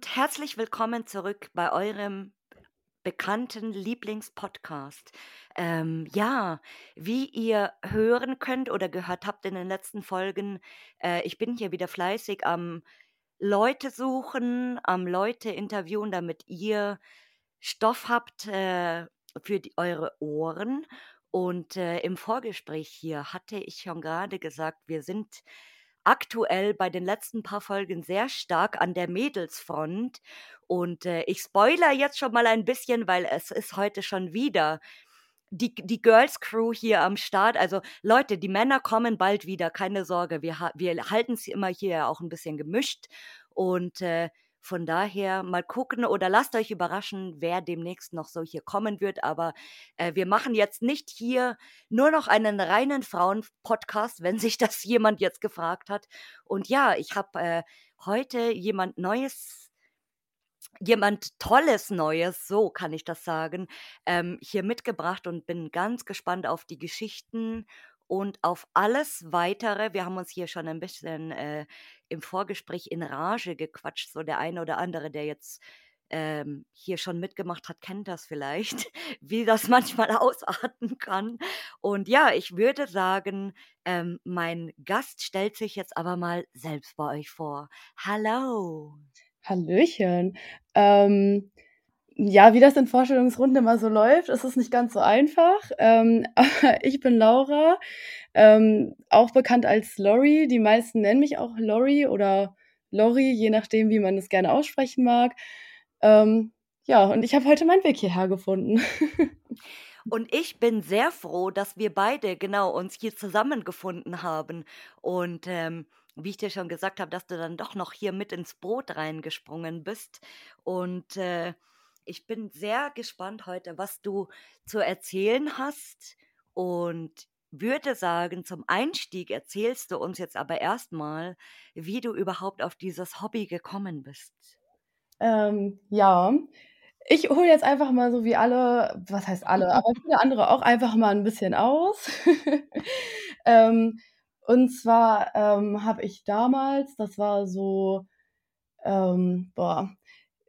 und herzlich willkommen zurück bei eurem bekannten Lieblingspodcast. Ähm, ja, wie ihr hören könnt oder gehört habt in den letzten Folgen, äh, ich bin hier wieder fleißig am Leute suchen, am Leute interviewen, damit ihr Stoff habt äh, für die, eure Ohren. Und äh, im Vorgespräch hier hatte ich schon gerade gesagt, wir sind aktuell bei den letzten paar Folgen sehr stark an der Mädelsfront. Und äh, ich spoiler jetzt schon mal ein bisschen, weil es ist heute schon wieder die, die Girls Crew hier am Start. Also Leute, die Männer kommen bald wieder, keine Sorge. Wir, wir halten es immer hier auch ein bisschen gemischt. Und äh, von daher mal gucken oder lasst euch überraschen, wer demnächst noch so hier kommen wird. Aber äh, wir machen jetzt nicht hier nur noch einen reinen Frauen-Podcast, wenn sich das jemand jetzt gefragt hat. Und ja, ich habe äh, heute jemand Neues, jemand Tolles Neues, so kann ich das sagen, ähm, hier mitgebracht und bin ganz gespannt auf die Geschichten und auf alles weitere. Wir haben uns hier schon ein bisschen äh, im Vorgespräch in Rage gequatscht. So der eine oder andere, der jetzt ähm, hier schon mitgemacht hat, kennt das vielleicht, wie das manchmal ausarten kann. Und ja, ich würde sagen, ähm, mein Gast stellt sich jetzt aber mal selbst bei euch vor. Hallo. Hallöchen. Ähm, ja, wie das in Vorstellungsrunden immer so läuft, ist es nicht ganz so einfach. Ähm, ich bin Laura, ähm, auch bekannt als Lori. Die meisten nennen mich auch Lori oder Lori, je nachdem, wie man es gerne aussprechen mag. Ähm, ja, und ich habe heute meinen Weg hierher gefunden. Und ich bin sehr froh, dass wir beide genau uns hier zusammengefunden haben. Und ähm, wie ich dir schon gesagt habe, dass du dann doch noch hier mit ins Boot reingesprungen bist. Und äh, ich bin sehr gespannt heute, was du zu erzählen hast und würde sagen, zum Einstieg erzählst du uns jetzt aber erstmal, wie du überhaupt auf dieses Hobby gekommen bist. Ähm, ja, ich hole jetzt einfach mal so wie alle, was heißt alle, aber viele andere auch einfach mal ein bisschen aus. ähm, und zwar ähm, habe ich damals, das war so, ähm, boah,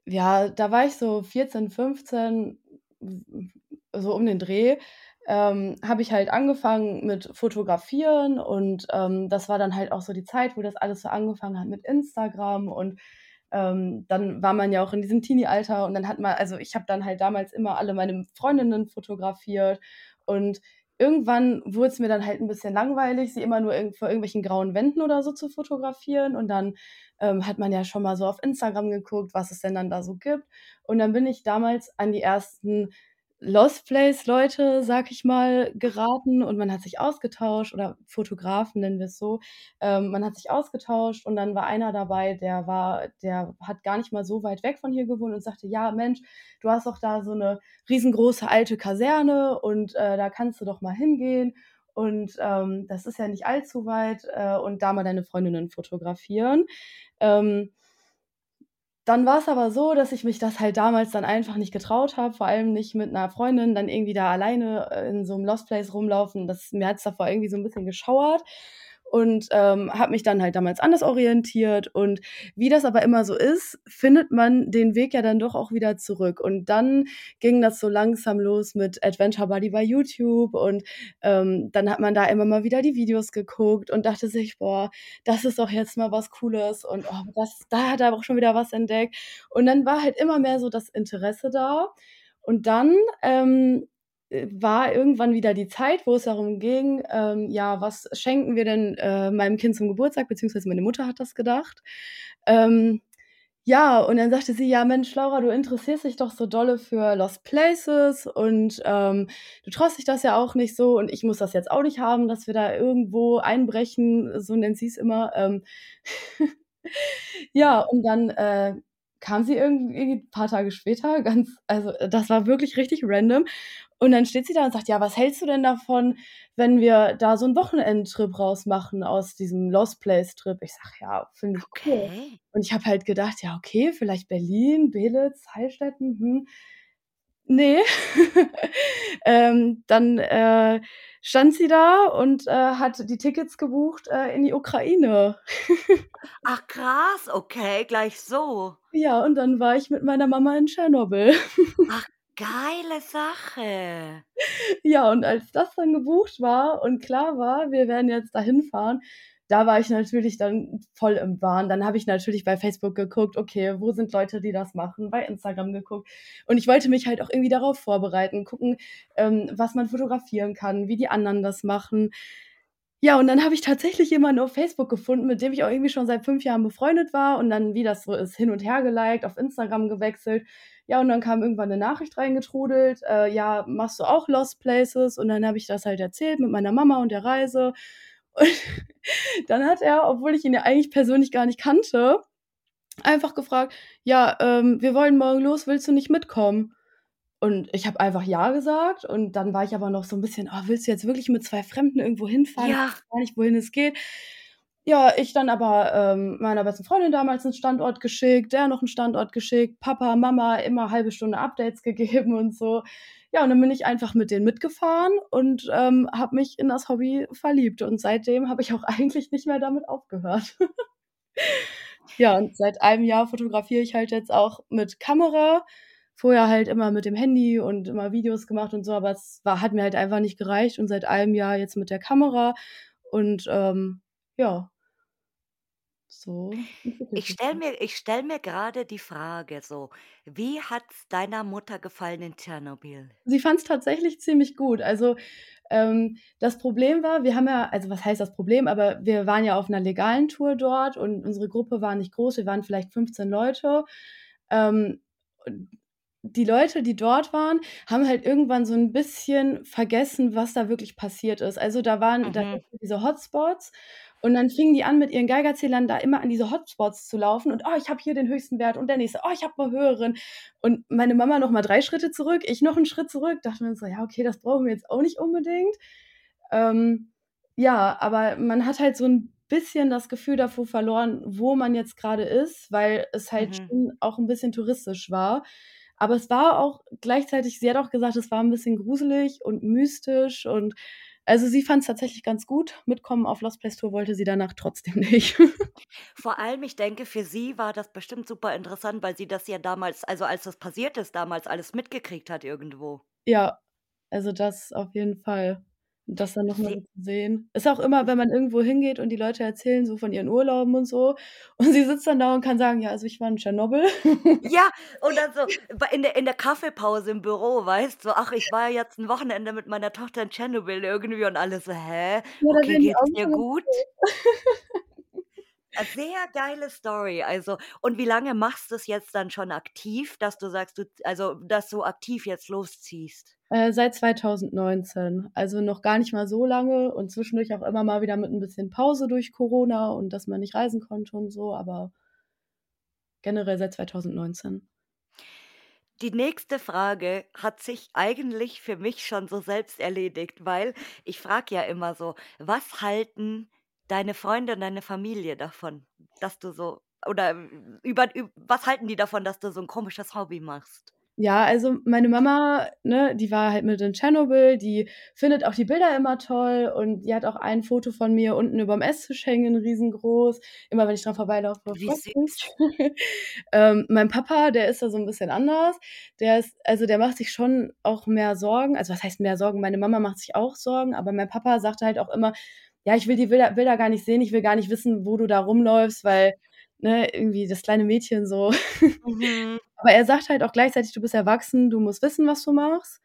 ja, da war ich so 14, 15, so um den Dreh, ähm, habe ich halt angefangen mit Fotografieren und ähm, das war dann halt auch so die Zeit, wo das alles so angefangen hat mit Instagram und ähm, dann war man ja auch in diesem Teenie-Alter und dann hat man, also ich habe dann halt damals immer alle meine Freundinnen fotografiert und irgendwann wurde es mir dann halt ein bisschen langweilig, sie immer nur vor irgendwelchen grauen Wänden oder so zu fotografieren. Und dann ähm, hat man ja schon mal so auf Instagram geguckt, was es denn dann da so gibt. Und dann bin ich damals an die ersten Lost Place Leute, sag ich mal, geraten und man hat sich ausgetauscht oder Fotografen nennen wir es so. Ähm, man hat sich ausgetauscht und dann war einer dabei, der war, der hat gar nicht mal so weit weg von hier gewohnt und sagte, ja Mensch, du hast doch da so eine riesengroße alte Kaserne und äh, da kannst du doch mal hingehen und ähm, das ist ja nicht allzu weit äh, und da mal deine Freundinnen fotografieren. Ähm, dann war es aber so, dass ich mich das halt damals dann einfach nicht getraut habe, vor allem nicht mit einer Freundin dann irgendwie da alleine äh, in so einem Lost Place rumlaufen. Das, mir hat's davor irgendwie so ein bisschen geschauert und ähm, habe mich dann halt damals anders orientiert. Und wie das aber immer so ist, findet man den Weg ja dann doch auch wieder zurück. Und dann ging das so langsam los mit Adventure Buddy bei YouTube und ähm, dann hat man da immer mal wieder die Videos geguckt und dachte sich, boah, das ist doch jetzt mal was Cooles und oh, das, da hat er auch schon wieder was entdeckt. Und dann war halt immer mehr so das Interesse da. Und dann ähm, war irgendwann wieder die Zeit, wo es darum ging, ähm, ja, was schenken wir denn äh, meinem Kind zum Geburtstag, beziehungsweise meine Mutter hat das gedacht. Ähm, ja, und dann sagte sie, ja, Mensch, Laura, du interessierst dich doch so dolle für Lost Places und ähm, du traust dich das ja auch nicht so und ich muss das jetzt auch nicht haben, dass wir da irgendwo einbrechen, so nennt sie es immer. Ähm ja, und dann äh, kam sie irgendwie ein paar Tage später, ganz, also das war wirklich richtig random. Und dann steht sie da und sagt, ja, was hältst du denn davon, wenn wir da so einen Wochenendtrip rausmachen aus diesem Lost Place Trip? Ich sag, ja, finde ich okay. cool. Und ich habe halt gedacht, ja, okay, vielleicht Berlin, Belitz, Heilstätten, hm. Ne. Ähm, dann, äh, stand sie da und, äh, hat die Tickets gebucht, äh, in die Ukraine. Ach krass, okay, gleich so. Ja, und dann war ich mit meiner Mama in Tschernobyl. Ach, geile Sache. Ja, und als das dann gebucht war und klar war, wir werden jetzt dahin fahren, da war ich natürlich dann voll im Wahn. Dann habe ich natürlich bei Facebook geguckt, okay, wo sind Leute, die das machen, bei Instagram geguckt. Und ich wollte mich halt auch irgendwie darauf vorbereiten, gucken, ähm, was man fotografieren kann, wie die anderen das machen. Ja, und dann habe ich tatsächlich jemanden auf Facebook gefunden, mit dem ich auch irgendwie schon seit fünf Jahren befreundet war und dann, wie das so ist, hin und her geliked, auf Instagram gewechselt. Ja, und dann kam irgendwann eine Nachricht reingetrudelt, äh, ja, machst du auch Lost Places? Und dann habe ich das halt erzählt mit meiner Mama und der Reise. Und dann hat er, obwohl ich ihn ja eigentlich persönlich gar nicht kannte, einfach gefragt, ja, ähm, wir wollen morgen los, willst du nicht mitkommen? Und ich habe einfach ja gesagt und dann war ich aber noch so ein bisschen: „Oh, willst du jetzt wirklich mit zwei Fremden irgendwo hinfahren? Ich Ja. weiß gar nicht, wohin es geht.“ Ja, ich dann aber, ähm, meiner besten Freundin damals 'n Standort geschickt, der noch 'n Standort geschickt, Papa, Mama immer halbe Stunde Updates gegeben und so. Ja, und dann bin ich einfach mit denen mitgefahren und, ähm, habe mich in das Hobby verliebt und seitdem habe ich auch eigentlich nicht mehr damit aufgehört. Ja, und seit einem Jahr fotografiere ich halt jetzt auch mit Kamera. Vorher halt immer mit dem Handy und immer Videos gemacht und so, aber es war hat mir halt einfach nicht gereicht und seit einem Jahr jetzt mit der Kamera und, ähm, ja. So Ich stelle mir ich stelle mir grade die Frage so: Wie hat's deiner Mutter gefallen in Tschernobyl? Sie fand's tatsächlich ziemlich gut. Also, ähm, das Problem war, wir haben ja also, was heißt das Problem, aber wir waren ja auf 'ner legalen Tour dort und unsere Gruppe war nicht groß. Wir waren vielleicht 15 Leute. Ähm, und die Leute, die dort waren, haben halt irgendwann so 'n bisschen vergessen, was da wirklich passiert ist. Also, da waren da Mhm. gibt's diese Hotspots und dann fingen die an, mit ihren Geigerzählern da immer an diese Hotspots zu laufen und: „Oh, ich habe hier den höchsten Wert“ und der nächste: „Oh, ich habe 'ne höheren.“ Und meine Mama noch mal 3 Schritte zurück, ich noch 'n Schritt zurück. Dachten wir uns so: „Ja, okay, das brauchen wir jetzt auch nicht unbedingt.“ Ähm, ja, aber man hat halt so 'n bisschen das Gefühl davor verloren, wo man jetzt grade ist, weil es halt Mhm. schon auch 'n bisschen touristisch war. Aber es war auch gleichzeitig sie hat auch gesagt, es war 'n bisschen gruselig und mystisch und also, sie fand's tatsächlich ganz gut. Mitkommen auf Lost Place Tour wollte sie danach trotzdem nicht. Vor allem, ich denke, für sie war das bestimmt super interessant, weil sie das ja damals also, als das passiert ist, damals alles mitgekriegt hat irgendwo. Ja, also, das auf jeden Fall. Und das dann noch mal Se so zu sehen. Ist auch immer, wenn man irgendwo hingeht und die Leute erzählen so von ihren Urlauben und so und sie sitzt dann da und kann sagen: „Ja, also, ich war in Tschernobyl.“ Ja, und dann so in der in der Kaffeepause im Büro, weißt du: „Ach, ich war jetzt 'n Wochenende mit meiner Tochter in Tschernobyl“ irgendwie und alle so: „Hä? Ja, Okay, geht's dir gut?“ groß. Äh, sehr geile Story. Also und wie lange machst du's jetzt dann schon aktiv, dass du sagst, du also, dass du aktiv jetzt losziehst? Äh, seit 2019, also, noch gar nicht mal so lange und zwischendurch auch immer mal wieder mit 'n bisschen Pause durch Corona und dass man nicht reisen konnte und so, aber generell seit 2019. Die nächste Frage hat sich eigentlich für mich schon so selbst erledigt, weil ich frage ja immer so: „Was halten deine Freunde und deine Familie davon, dass du so oder über üb was halten die davon, dass du so 'n komisches Hobby machst?“ Ja, also, meine Mama, ne, die war halt mit in Tschernobyl, die findet auch die Bilder immer toll und die hat auch ein Foto von mir unten überm Esstisch hängen, riesengroß. Immer wenn ich dran vorbeilaufe, Wie süß. Ähm, mein Papa, der ist da so 'n bisschen anders. Der ist also, der macht sich schon auch mehr Sorgen. Also, was heißt mehr Sorgen? Meine Mama macht sich auch Sorgen, aber mein Papa sagt halt auch immer: „Ja, ich will die Bilder Bilder gar nicht sehen. Ich will gar nicht wissen, wo du da rumläufst, weil, ne, irgendwie das kleine Mädchen so.“ Mhm. Aber er sagt halt auch gleichzeitig: „Du bist erwachsen, du musst wissen, was du machst.“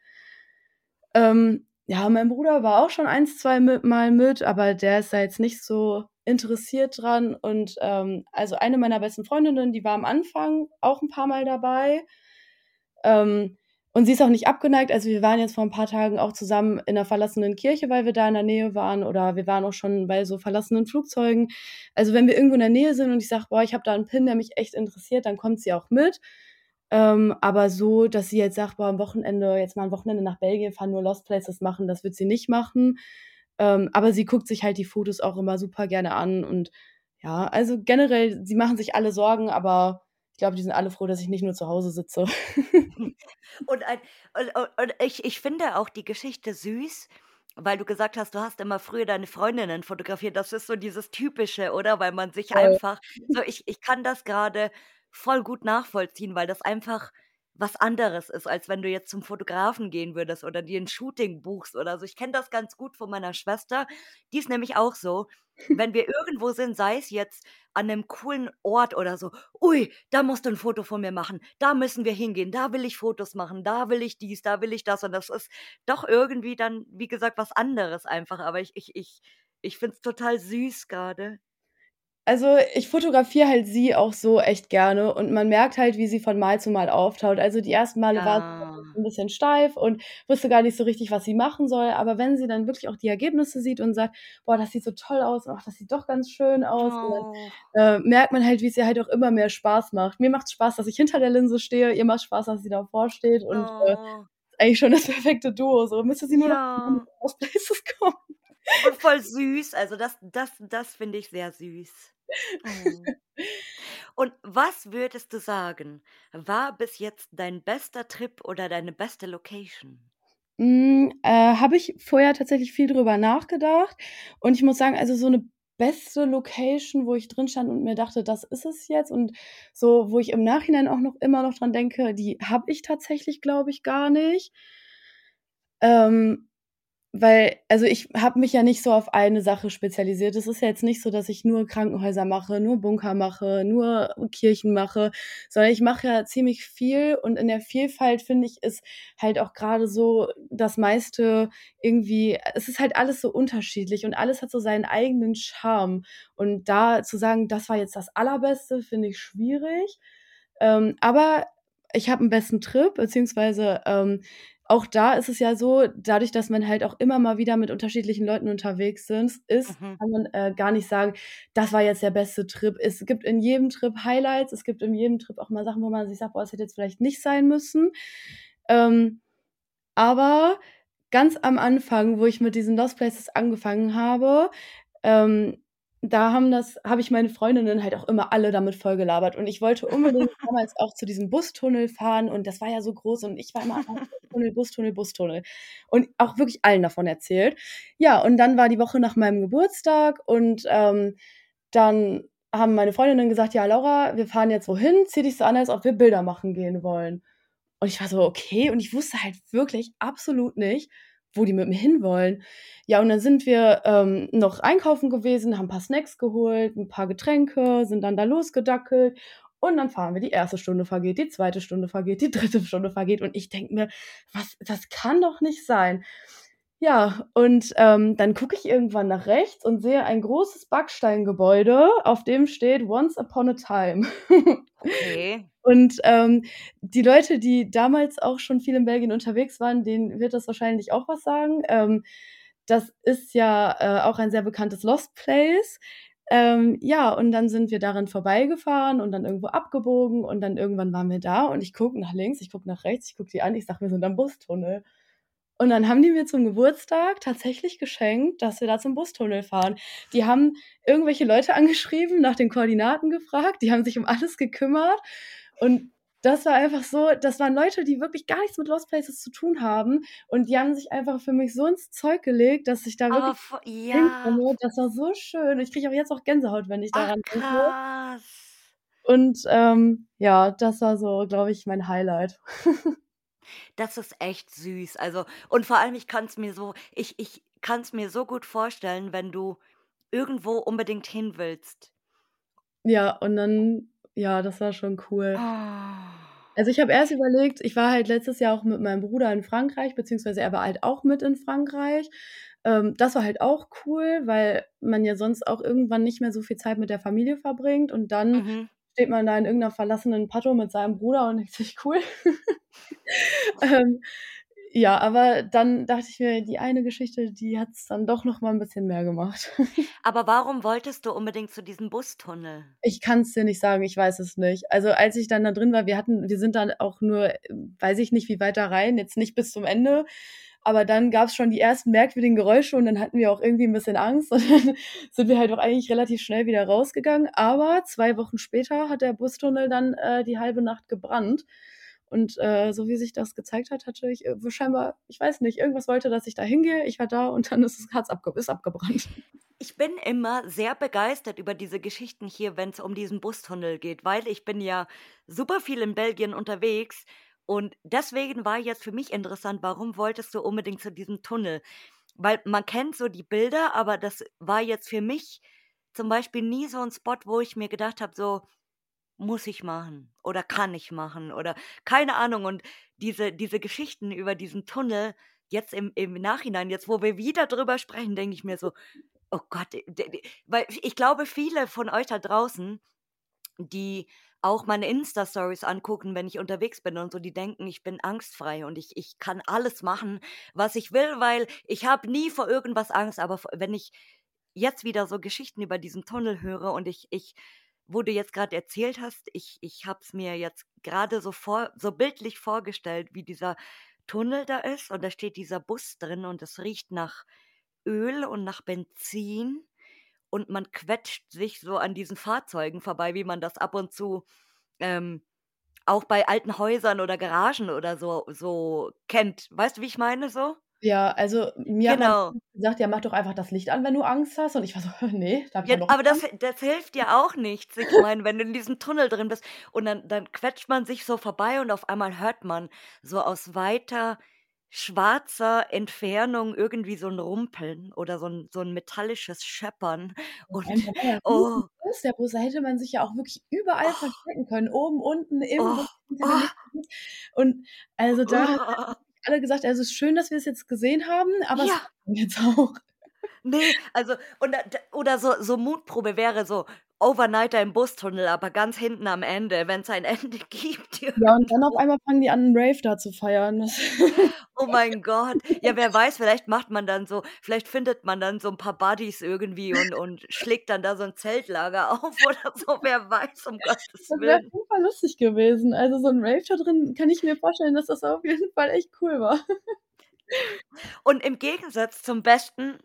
Ähm, ja, mein Bruder war auch schon 1, 2 mi Mal mit, aber der ist da jetzt nicht so interessiert dran und, ähm, also, eine meiner besten Freundinnen, die war am Anfang auch 'n paarmal dabei. Ähm, und sie ist auch nicht abgeneigt. Also, wir waren jetzt vor 'n paar Tagen auch zusammen in 'ner verlassenen Kirche, weil wir da in der Nähe waren oder wir waren auch schon bei so verlassenen Flugzeugen. Also, wenn wir irgendwo in der Nähe sind und ich sage: „Boah, ich habe da 'n Pin, der mich echt interessiert“, dann kommt sie auch mit. Ähm, aber so, dass sie jetzt sagt: „Boah, am Wochenende jetzt mal 'n Wochenende nach Belgien fahren, nur Lost Places machen“, das wird sie nicht machen. Ähm, aber sie guckt sich halt die Fotos auch immer super gerne an und ja, also, generell, sie machen sich alle Sorgen, aber ich glaube, die sind alle froh, dass ich nicht nur zu Hause sitze. Und ein und und ich ich finde auch die Geschichte süß, weil du gesagt hast, du hast immer früher deine Freundinnen fotografiert. Das ist so dieses Typische, oder? Weil man sich Voll. einfach so ich ich kann das grade voll gut nachvollziehen, weil das einfach was anderes ist, als wenn du jetzt zum Fotografen gehen würdest oder dir 'n Shooting buchst oder so. Ich kenne das ganz gut von meiner Schwester. Die ist nämlich auch so, wenn wir irgendwo sind, sei es jetzt an 'nem coolen Ort oder so: „Ui, da musst du 'n Foto von mir machen. Da müssen wir hingehen. Da will ich Fotos machen. Da will ich dies, da will ich das.“ Und das ist doch irgendwie dann, wie gesagt, was anderes einfach. Aber ich ich ich ich finde es total süß grade. Also, ich fotografiere halt sie auch so echt gerne und man merkt halt, wie sie von Mal zu Mal auftaut. Also, die ersten Male war sie 'n bisschen steif und wusste gar nicht so richtig, was sie machen soll. Aber wenn sie dann wirklich auch die Ergebnisse sieht und sagt: „Boah, das sieht so toll aus. Ach, das sieht doch ganz schön aus.“ Und Oh. dann, äh, merkt man halt, wie es ihr halt auch immer mehr Spaß macht. Mir macht's Spaß, dass ich hinter der Linse stehe. Ihr macht's Spaß, dass sie davor steht und, äh, Oh. ist eigentlich schon das perfekte Duo so. Müsste sie nur noch Ja. Lost Places kommen. Und voll süß. Also, das das das finde ich sehr süß. Oh. Und was würdest du sagen, war bis jetzt dein bester Trip oder deine beste Location? Hm, äh, habe ich vorher tatsächlich viel drüber nachgedacht und ich muss sagen, also, so 'ne beste Location, wo ich drin stand und mir dachte: „Das ist es jetzt“ und so, wo ich im Nachhinein auch noch immer noch dran denke, die habe ich tatsächlich, glaube ich, gar nicht. Ähm, weil also, ich habe mich ja nicht so auf eine Sache spezialisiert. Es ist ja jetzt nicht so, dass ich nur Krankenhäuser mache, nur Bunker mache, nur Kirchen mache, sondern ich mache ja ziemlich viel und in der Vielfalt, finde ich, ist halt auch grade so das meiste irgendwie es ist halt alles so unterschiedlich und alles hat so seinen eigenen Charme. Und da zu sagen, das war jetzt das Allerbeste, finde ich schwierig. Ähm, aber ich habe 'n besten Trip, beziehungsweise, ähm, auch da ist es ja so, dadurch, dass man halt auch immer mal wieder mit unterschiedlichen Leuten unterwegs sind ist, Mhm. kann man, äh, gar nicht sagen: „Das war jetzt der beste Trip.“ Es gibt in jedem Trip Highlights. Es gibt in jedem Trip auch mal Sachen, wo man sich sagt: „Boah, das hätte jetzt vielleicht nicht sein müssen.“ Ähm, aber ganz am Anfang, wo ich mit diesen Lost Places angefangen habe, ähm, da haben das habe ich meine Freundinnen halt auch immer alle damit vollgelabert und ich wollte unbedingt damals auch zu diesem Bustunnel fahren und das war ja so groß und ich war immer: „Oh, Bustunnel, Bustunnel, Bustunnel“ und auch wirklich allen davon erzählt. Ja, und dann war die Woche nach meinem Geburtstag und, ähm, dann haben meine Freundinnen gesagt: „Ja, Laura, wir fahren jetzt wohin. Zieh dich so an, als ob wir Bilder machen gehen wollen.“ Und ich war so: „Okay.“ Und ich wusste halt wirklich absolut nicht, wo die mit mir hinwollen. Ja, und dann sind wir, ähm, noch einkaufen gewesen, haben 'n paar Snacks geholt, 'n paar Getränke, sind dann da losgedackelt und dann fahren wir. Die 1. Stunde vergeht, die 2. Stunde vergeht, die 3. Stunde vergeht und ich denke mir: „Was das kann doch nicht sein.“ Ja, und, ähm, dann gucke ich irgendwann nach rechts und sehe ein großes Backsteingebäude, auf dem steht: „Once upon a time.“ Und, ähm, die Leute, die damals auch schon viel in Belgien unterwegs waren, denen wird das wahrscheinlich auch was sagen. Ähm, das ist ja, äh, auch ein sehr bekanntes Lost Place. Ähm, ja, und dann sind wir daran vorbeigefahren und dann irgendwo abgebogen und dann irgendwann waren wir da und ich gucke nach links, ich gucke nach rechts, ich gucke die an, ich sage: „Wir sind am Bustunnel.“ Und dann haben die mir zum Geburtstag tatsächlich geschenkt, dass wir da zum Bustunnel fahren. Die haben irgendwelche Leute angeschrieben, nach den Koordinaten gefragt, die haben sich um alles gekümmert und das war einfach so das waren Leute, die wirklich gar nichts mit Lost Places zu tun haben und die haben sich einfach für mich so ins Zeug gelegt, dass ich da wirklich vo ja. hinkomme. Das war so schön. Ich kriege auch jetzt noch Gänsehaut, wenn ich Ach, daran denke. krass. Und, ähm, ja, das war so, glaube ich, mein Highlight. Das ist echt süß. Also und vor allem, ich kann's mir so ich ich kann's mir so gut vorstellen, wenn du irgendwo unbedingt hin willst. Ja, und dann ja, das war schon cool. Oh. Also, ich habe erst überlegt ich war halt letztes Jahr auch mit meinem Bruder in Frankreich, beziehungsweise er war halt auch mit in Frankreich. Ähm, das war halt auch cool, weil man ja sonst auch irgendwann nicht mehr so viel Zeit mit der Familie verbringt und dann Mhm. Steht man da in irgend 'ner verlassenen Paddo mit seinem Bruder und denkt sich: „Cool.“ Ähm, Ja, aber dann dachte ich mir, die eine Geschichte, die hat es dann doch noch mal ein bisschen mehr gemacht. Aber warum wolltest du unbedingt zu diesem Bustunnel? Ich kann es dir nicht sagen, ich weiß es nicht. Also, als ich dann da drin war, wir hatten wir sind dann auch nur, weiß ich nicht, wie weit da rein, jetzt nicht bis zum Ende, aber dann gab es schon die ersten merkwürdigen Geräusche und dann hatten wir auch irgendwie ein bisschen Angst und dann sind wir halt auch eigentlich relativ schnell wieder rausgegangen. Aber zwei Wochen später hat der Bustunnel dann äh, die halbe Nacht gebrannt. Und äh, so wie sich das gezeigt hat, hatte ich äh, scheinbar, ich weiß nicht, irgendwas wollte, dass ich da hingehe. Ich war da und dann ist das Herz abge ist abgebrannt. Ich bin immer sehr begeistert über diese Geschichten hier, wenn es um diesen Bustunnel geht, weil ich bin ja super viel in Belgien unterwegs und deswegen war jetzt für mich interessant, warum wolltest du unbedingt zu diesem Tunnel? Weil man kennt so die Bilder, aber das war jetzt für mich zum Beispiel nie so ein Spot, wo ich mir gedacht habe, so, muss ich machen oder kann ich machen oder keine Ahnung. Und diese, diese Geschichten über diesen Tunnel, jetzt im, im Nachhinein, jetzt wo wir wieder drüber sprechen, denke ich mir so, oh Gott, weil ich glaube, viele von euch da draußen, die auch meine Insta-Stories angucken, wenn ich unterwegs bin und so, die denken, ich bin angstfrei und ich, ich kann alles machen, was ich will, weil ich habe nie vor irgendwas Angst. Aber wenn ich jetzt wieder so Geschichten über diesen Tunnel höre und ich, ich wo du jetzt gerade erzählt hast, ich, ich habe es mir jetzt gerade so, vor, so bildlich vorgestellt, wie dieser Tunnel da ist und da steht dieser Bus drin und es riecht nach Öl und nach Benzin und man quetscht sich so an diesen Fahrzeugen vorbei, wie man das ab und zu ähm, auch bei alten Häusern oder Garagen oder so, so kennt. Weißt du, wie ich meine so? Ja, also mir hat Genau. man gesagt: „Ja, mach doch einfach das Licht an, wenn du Angst hast.“ Und ich war so: „Ne, da habe ich Ja, noch aber das, Angst.“ das hilft ja auch nichts. Ich meine, wenn du in diesem Tunnel drin bist und dann, dann quetscht man sich so vorbei und auf einmal hört man so aus weiter schwarzer Entfernung irgendwie so ein Rumpeln oder so ein, so ein metallisches Scheppern. Vor Und ja oh, der Bus, da hätte man sich ja auch wirklich überall oh, verstecken können. Oben, unten, im oh, oh. Und also da haben oh. alle gesagt: „Also, es ist schön, dass wir es jetzt gesehen haben, aber es Ja, dann jetzt auch.“ nee, also, und, oder so, so Mutprobe wäre so Overnighter im Bustunnel, aber ganz hinten am Ende, wenn es ein Ende gibt Ja, und dann auf einmal fangen die an, 'n Rave da zu feiern. Oh mein Gott. Ja, wer weiß, vielleicht macht man dann so vielleicht findet man dann so ein paar Buddies irgendwie und und schlägt dann da so ein Zeltlager auf oder so, wer weiß, um Gottes Das wäre Willen. Fall lustig gewesen. Also, so 'n Rave da drin kann ich mir vorstellen, dass das auf jeden Fall echt cool war. Und im Gegensatz zum besten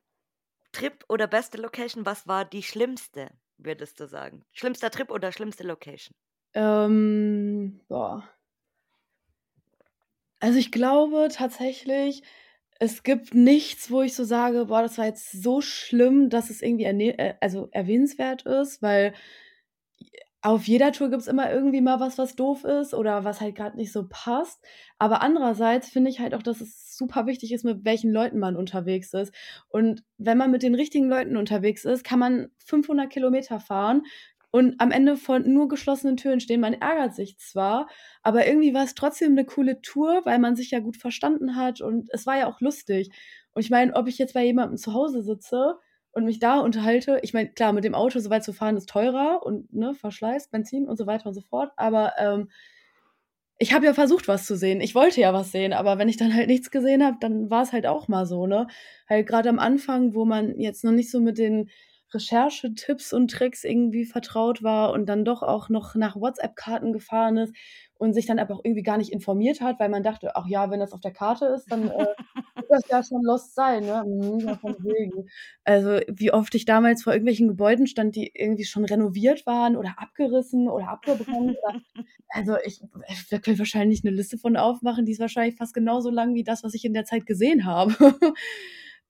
Trip oder beste Location, was war die schlimmste, würdest du sagen? Schlimmster Trip oder schlimmste Location? Ähm, boah. Also, ich glaube tatsächlich, es gibt nichts, wo ich so sage: „Boah, das war jetzt so schlimm, dass es irgendwie erne äh, also, erwähnenswert ist“, weil auf jeder Tour gibt's immer irgendwie mal was, was doof ist oder was halt grad nicht so passt. Aber andererseits finde ich halt auch, dass es super wichtig ist, mit welchen Leuten man unterwegs ist. Und wenn man mit den richtigen Leuten unterwegs ist, kann man 500 Kilometer fahren und am Ende vor nur geschlossenen Türen stehen. Man ärgert sich zwar, aber irgendwie war es trotzdem 'ne coole Tour, weil man sich ja gut verstanden hat und es war ja auch lustig. Und ich meine, ob ich jetzt bei jemandem zu Hause sitze und mich da unterhalte ich meine, klar, mit dem Auto so weit zu fahren ist teurer und, ne, Verschleiß, Benzin und so weiter und so fort, aber, ähm, ich habe ja versucht, was zu sehen. Ich wollte ja was sehen, aber wenn ich dann halt nichts gesehen habe, dann war's halt auch mal so, ne? Halt grade am Anfang, wo man jetzt noch nicht so mit den Recherchetipps und Tricks irgendwie vertraut war und dann doch auch noch nach WhatsApp-Karten gefahren ist und sich dann aber auch irgendwie gar nicht informiert hat, weil man dachte: „Ach ja, wenn das auf der Karte ist, dann, äh, wird das ja schon lost sein, ne?“ Mhm. Also, wie oft ich damals vor irgendwelchen Gebäuden stand, die irgendwie schon renoviert waren oder abgerissen oder abgebrannt oder also, ich da können wir wahrscheinlich 'ne Liste von aufmachen, die ist wahrscheinlich fast genauso lang wie das, was ich in der Zeit gesehen habe.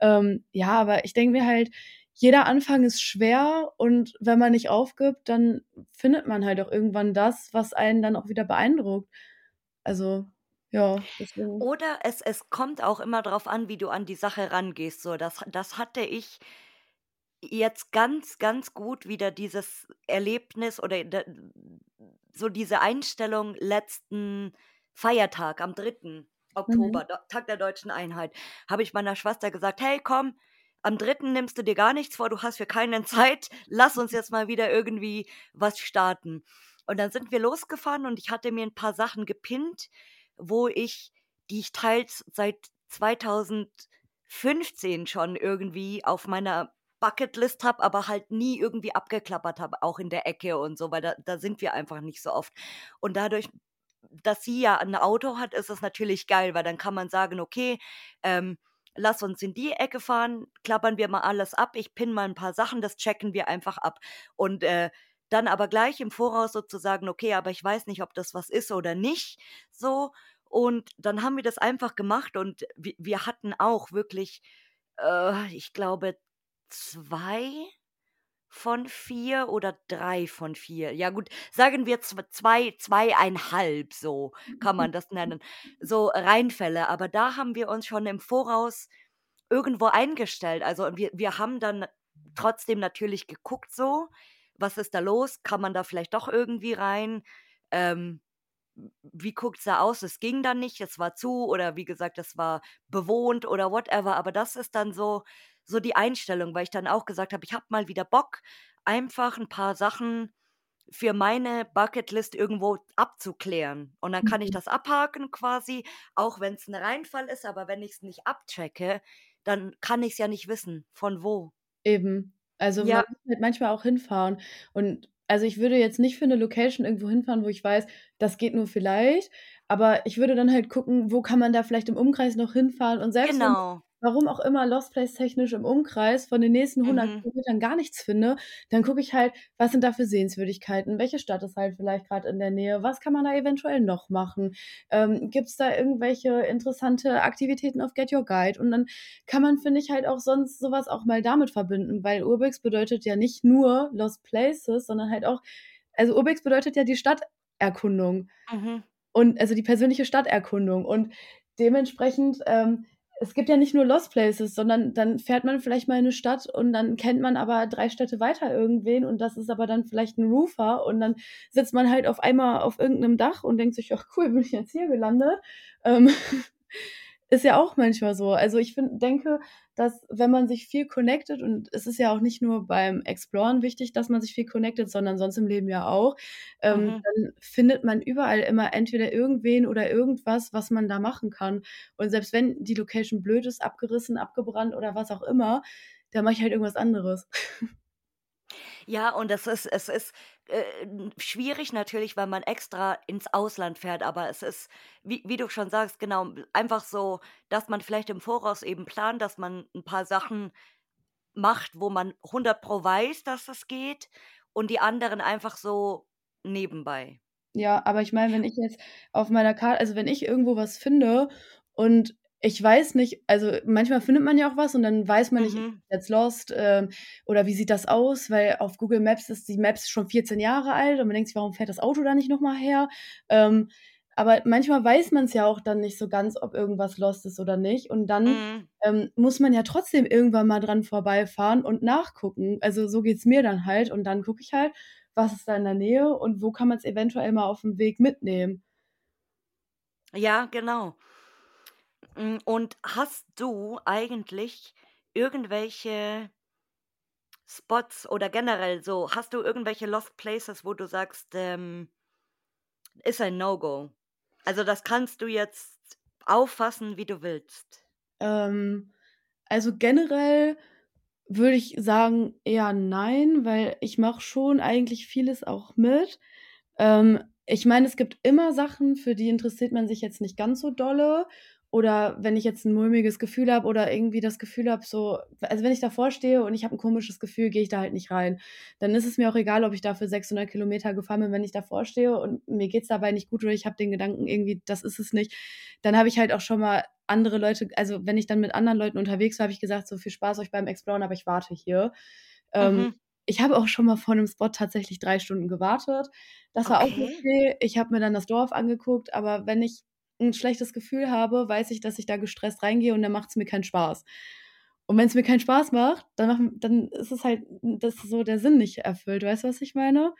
Ähm, ja, aber ich denke mir halt, jeder Anfang ist schwer und wenn man nicht aufgibt, dann findet man halt auch irgendwann das, was einen dann auch wieder beeindruckt. Also, ja, deswegen Oder es es kommt auch immer drauf an, wie du an die Sache rangehst. So, das das hatte ich jetzt ganz, ganz gut wieder dieses Erlebnis oder so diese Einstellung letzten Feiertag am 3. Mhm. Oktober, Do Tag der Deutschen Einheit, habe ich meiner Schwester gesagt: „Hey, komm, am 3. nimmst du dir gar nichts vor, du hast für keinen Zeit. Lass uns jetzt mal wieder irgendwie was starten.“ Und dann sind wir losgefahren und ich hatte mir ein paar Sachen gepinnt, wo ich die ich teils seit 2015 schon irgendwie auf meiner Bucketlist habe, aber halt nie irgendwie abgeklappert habe, auch in der Ecke und so, weil da, da sind wir einfach nicht so oft. Und dadurch, dass sie ja ein Auto hat, ist es natürlich geil, weil dann kann man sagen, okay, ähm, lass uns in die Ecke fahren, klappern wir mal alles ab, ich pinne mal ein paar Sachen, das checken wir einfach ab. Und äh, dann aber gleich im Voraus sozusagen, okay, aber ich weiß nicht, ob das was ist oder nicht, so. Und dann haben wir das einfach gemacht und wir, hatten auch wirklich, äh, ich glaube, zwei von vier oder drei von vier. Ja gut, sagen wir zwei, zweieinhalb, so kann man das nennen. So Reinfälle. Aber da haben wir uns schon im Voraus irgendwo eingestellt. Also wir, wir haben dann trotzdem natürlich geguckt, so, was ist da los? Kann man da vielleicht doch irgendwie rein? Ähm, wie guckt es da aus? Es ging dann nicht, es war zu oder wie gesagt, es war bewohnt oder whatever. Aber das ist dann so, so die Einstellung, weil ich dann auch gesagt habe, ich habe mal wieder Bock, einfach ein paar Sachen für meine Bucketlist irgendwo abzuklären. Und dann kann ich mhm. das abhaken quasi, auch wenn es ein Reinfall ist, aber wenn ich es nicht abchecke, dann kann ich es ja nicht wissen, von wo. Eben. Also ja. man muss halt manchmal auch hinfahren. Und also ich würde jetzt nicht für eine Location irgendwo hinfahren, wo ich weiß, das geht nur vielleicht, aber ich würde dann halt gucken, wo kann man da vielleicht im Umkreis noch hinfahren und selbst genau warum auch immer Lost Place technisch im Umkreis von den nächsten 100 mhm. Kilometern gar nichts finde, dann gucke ich halt, was sind da für Sehenswürdigkeiten, welche Stadt ist halt vielleicht gerade in der Nähe, was kann man da eventuell noch machen, ähm, gibt es da irgendwelche interessante Aktivitäten auf Get Your Guide und dann kann man, finde ich, halt auch sonst sowas auch mal damit verbinden, weil Urbex bedeutet ja nicht nur Lost Places, sondern halt auch, also Urbex bedeutet ja die Stadterkundung. Mhm. Und also die persönliche Stadterkundung. Und dementsprechend ähm, es gibt ja nicht nur Lost Places, sondern dann fährt man vielleicht mal in eine Stadt und dann kennt man aber drei Städte weiter irgendwen und das ist aber dann vielleicht ein Roofer und dann sitzt man halt auf einmal auf irgendeinem Dach und denkt sich, ach cool, bin ich jetzt hier gelandet. Ähm, ist ja auch manchmal so. Also ich find, denke, dass wenn man sich viel connectet, und es ist ja auch nicht nur beim Exploren wichtig, dass man sich viel connectet, sondern sonst im Leben ja auch, ähm, mhm. dann findet man überall immer entweder irgendwen oder irgendwas, was man da machen kann. Und selbst wenn die Location blöd ist, abgerissen, abgebrannt oder was auch immer, dann mache ich halt irgendwas anderes. Ja, und das ist, es ist äh, schwierig natürlich, weil man extra ins Ausland fährt, aber es ist, wie, wie du schon sagst, genau, einfach so, dass man vielleicht im Voraus eben plant, dass man ein paar Sachen macht, wo man 100 pro weiß, dass das geht und die anderen einfach so nebenbei. Ja, aber ich meine, wenn ich jetzt auf meiner Karte, also wenn ich irgendwo was finde und ich weiß nicht, also manchmal findet man ja auch was und dann weiß man nicht, mhm. jetzt lost ähm, oder wie sieht das aus, weil auf Google Maps ist die Maps schon 14 Jahre alt und man denkt sich, warum fährt das Auto da nicht nochmal her? Ähm, aber manchmal weiß man es ja auch dann nicht so ganz, ob irgendwas lost ist oder nicht. Und dann mhm. ähm, muss man ja trotzdem irgendwann mal dran vorbeifahren und nachgucken. Also so geht es mir dann halt. Und dann gucke ich halt, was ist da in der Nähe und wo kann man es eventuell mal auf dem Weg mitnehmen. Ja, genau. Hm, und hast du eigentlich irgendwelche Spots oder generell so, hast du irgendwelche Lost Places, wo du sagst, ähm, ist ein No-Go? Also das kannst du jetzt auffassen, wie du willst. Ähm, also generell würde ich sagen eher nein, weil ich mache schon eigentlich vieles auch mit. Ähm, ich meine, es gibt immer Sachen, für die interessiert man sich jetzt nicht ganz so dolle. Oder wenn ich jetzt ein mulmiges Gefühl habe oder irgendwie das Gefühl habe, so, also wenn ich davor stehe und ich habe ein komisches Gefühl, gehe ich da halt nicht rein. Dann ist es mir auch egal, ob ich dafür 600 Kilometer gefahren bin, wenn ich davor stehe und mir geht es dabei nicht gut oder ich habe den Gedanken irgendwie, das ist es nicht. Dann habe ich halt auch schon mal andere Leute, also wenn ich dann mit anderen Leuten unterwegs war, habe ich gesagt, so viel Spaß euch beim Exploren, aber ich warte hier. Ähm, mhm. Ähm, ich habe auch schon mal vor einem Spot tatsächlich drei Stunden gewartet. Das war okay. auch okay. Ich habe mir dann das Dorf angeguckt, aber wenn ich ein schlechtes Gefühl habe, weiß ich, dass ich da gestresst reingehe und dann macht es mir keinen Spaß. Und wenn es mir keinen Spaß macht, dann, mach, dann ist es halt, dass so der Sinn nicht erfüllt. Weißt du, was ich meine?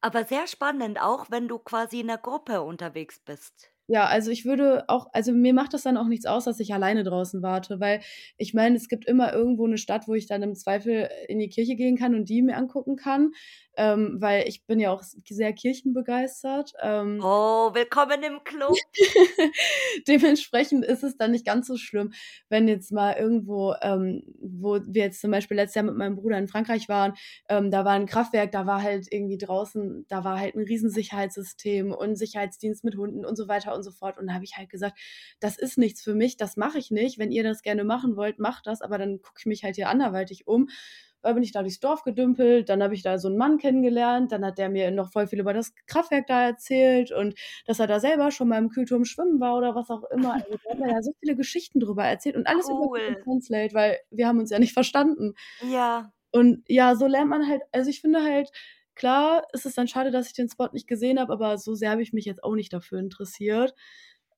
Aber sehr spannend, auch wenn du quasi in einer Gruppe unterwegs bist. Ja, also ich würde auch also mir macht das dann auch nichts aus, dass ich alleine draußen warte, weil ich meine, es gibt immer irgendwo eine Stadt, wo ich dann im Zweifel in die Kirche gehen kann und die mir angucken kann ähm, weil ich bin ja auch sehr kirchenbegeistert. Ähm, oh, willkommen im Club. Dementsprechend ist es dann nicht ganz so schlimm, wenn jetzt mal irgendwo, ähm, wo wir jetzt zum Beispiel letztes Jahr mit meinem Bruder in Frankreich waren, ähm, da war ein Kraftwerk, da war halt irgendwie draußen, da war halt ein Riesensicherheitssystem und Sicherheitsdienst mit Hunden und so weiter und so fort. Und da habe ich halt gesagt, das ist nichts für mich, das mache ich nicht. Wenn ihr das gerne machen wollt, macht das, aber dann gucke ich mich halt hier anderweitig um äh, bin ich da durchs Dorf gedümpelt, dann habe ich da so einen Mann kennengelernt, dann hat der mir noch voll viel über das Kraftwerk da erzählt und dass er da selber schon mal im Kühlturm schwimmen war oder was auch immer. Also, da hat mir ja so viele Geschichten drüber erzählt und alles cool. über Translate, weil wir haben uns ja nicht verstanden. Ja. Und ja, so lernt man halt, also ich finde halt, klar ist es dann schade, dass ich den Spot nicht gesehen habe, aber so sehr habe ich mich jetzt auch nicht dafür interessiert.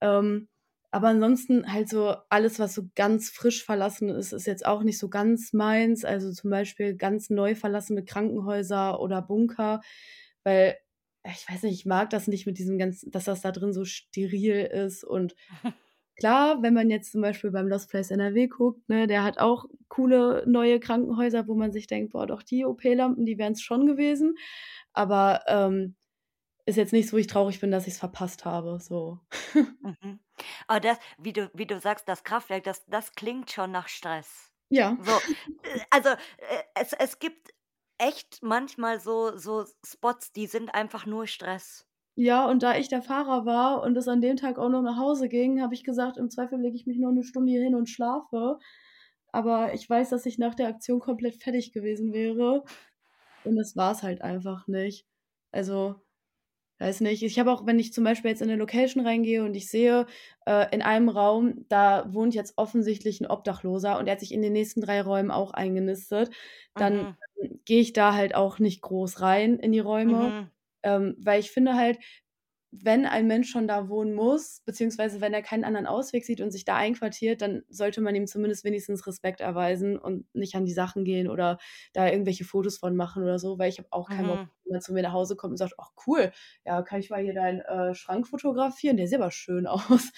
Ähm, aber ansonsten halt so alles, was so ganz frisch verlassen ist, ist jetzt auch nicht so ganz meins. Also zum Beispiel ganz neu verlassene Krankenhäuser oder Bunker, weil ich weiß nicht, ich mag das nicht mit diesem ganzen, dass das da drin so steril ist und klar, wenn man jetzt zum Beispiel beim Lost Place NRW guckt, ne, der hat auch coole neue Krankenhäuser, wo man sich denkt, boah, doch die OP-Lampen, die wären es schon gewesen. Aber ähm, ist jetzt nichts, wo ich traurig bin, dass ich es verpasst habe. So. Mhm. Aber das, wie du, wie du sagst, das Kraftwerk, das, das klingt schon nach Stress. Ja. So, äh, also äh, es, es gibt echt manchmal so, so Spots, die sind einfach nur Stress. Ja, und da ich der Fahrer war und es an dem Tag auch noch nach Hause ging, habe ich gesagt, im Zweifel lege ich mich nur eine Stunde hier hin und schlafe. Aber ich weiß, dass ich nach der Aktion komplett fertig gewesen wäre. Und das war es halt einfach nicht. Also, weiß nicht. Ich habe auch, wenn ich zum Beispiel jetzt in eine Location reingehe und ich sehe, äh, in einem Raum, da wohnt jetzt offensichtlich ein Obdachloser und er hat sich in den nächsten drei Räumen auch eingenistet, dann mhm. gehe ich da halt auch nicht groß rein in die Räume, mhm. Ähm, weil ich finde halt, wenn ein Mensch schon da wohnen muss, beziehungsweise wenn er keinen anderen Ausweg sieht und sich da einquartiert, dann sollte man ihm zumindest wenigstens Respekt erweisen und nicht an die Sachen gehen oder da irgendwelche Fotos von machen oder so, weil ich habe auch keinen Bock, mhm. wenn man zu mir nach Hause kommt und sagt, ach cool, ja, kann ich mal hier deinen äh, Schrank fotografieren? Der sieht aber schön aus.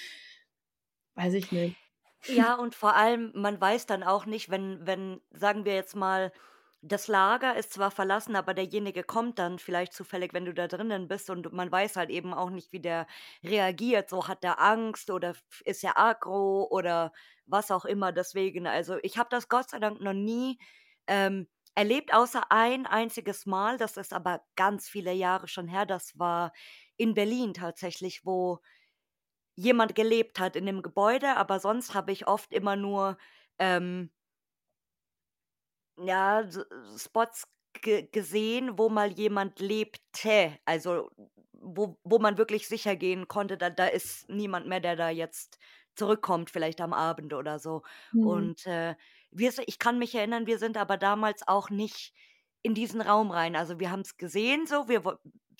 Weiß ich nicht. Ja, und vor allem, man weiß dann auch nicht, wenn, wenn, sagen wir jetzt mal, das Lager ist zwar verlassen, aber derjenige kommt dann vielleicht zufällig, wenn du da drinnen bist und man weiß halt eben auch nicht, wie der reagiert. So hat der Angst oder ist er aggro oder was auch immer. Deswegen, also ich habe das Gott sei Dank noch nie ähm, erlebt, außer ein einziges Mal. Das ist aber ganz viele Jahre schon her. Das war in Berlin tatsächlich, wo jemand gelebt hat in dem Gebäude. Aber sonst habe ich oft immer nur ähm, ja, Spots ge gesehen, wo mal jemand lebte. Also, wo wo man wirklich sicher gehen konnte, da da ist niemand mehr, der da jetzt zurückkommt, vielleicht am Abend oder so. Mhm. Und, äh, wir ich kann mich erinnern, wir sind aber damals auch nicht in diesen Raum rein. Also, wir haben es gesehen so, wir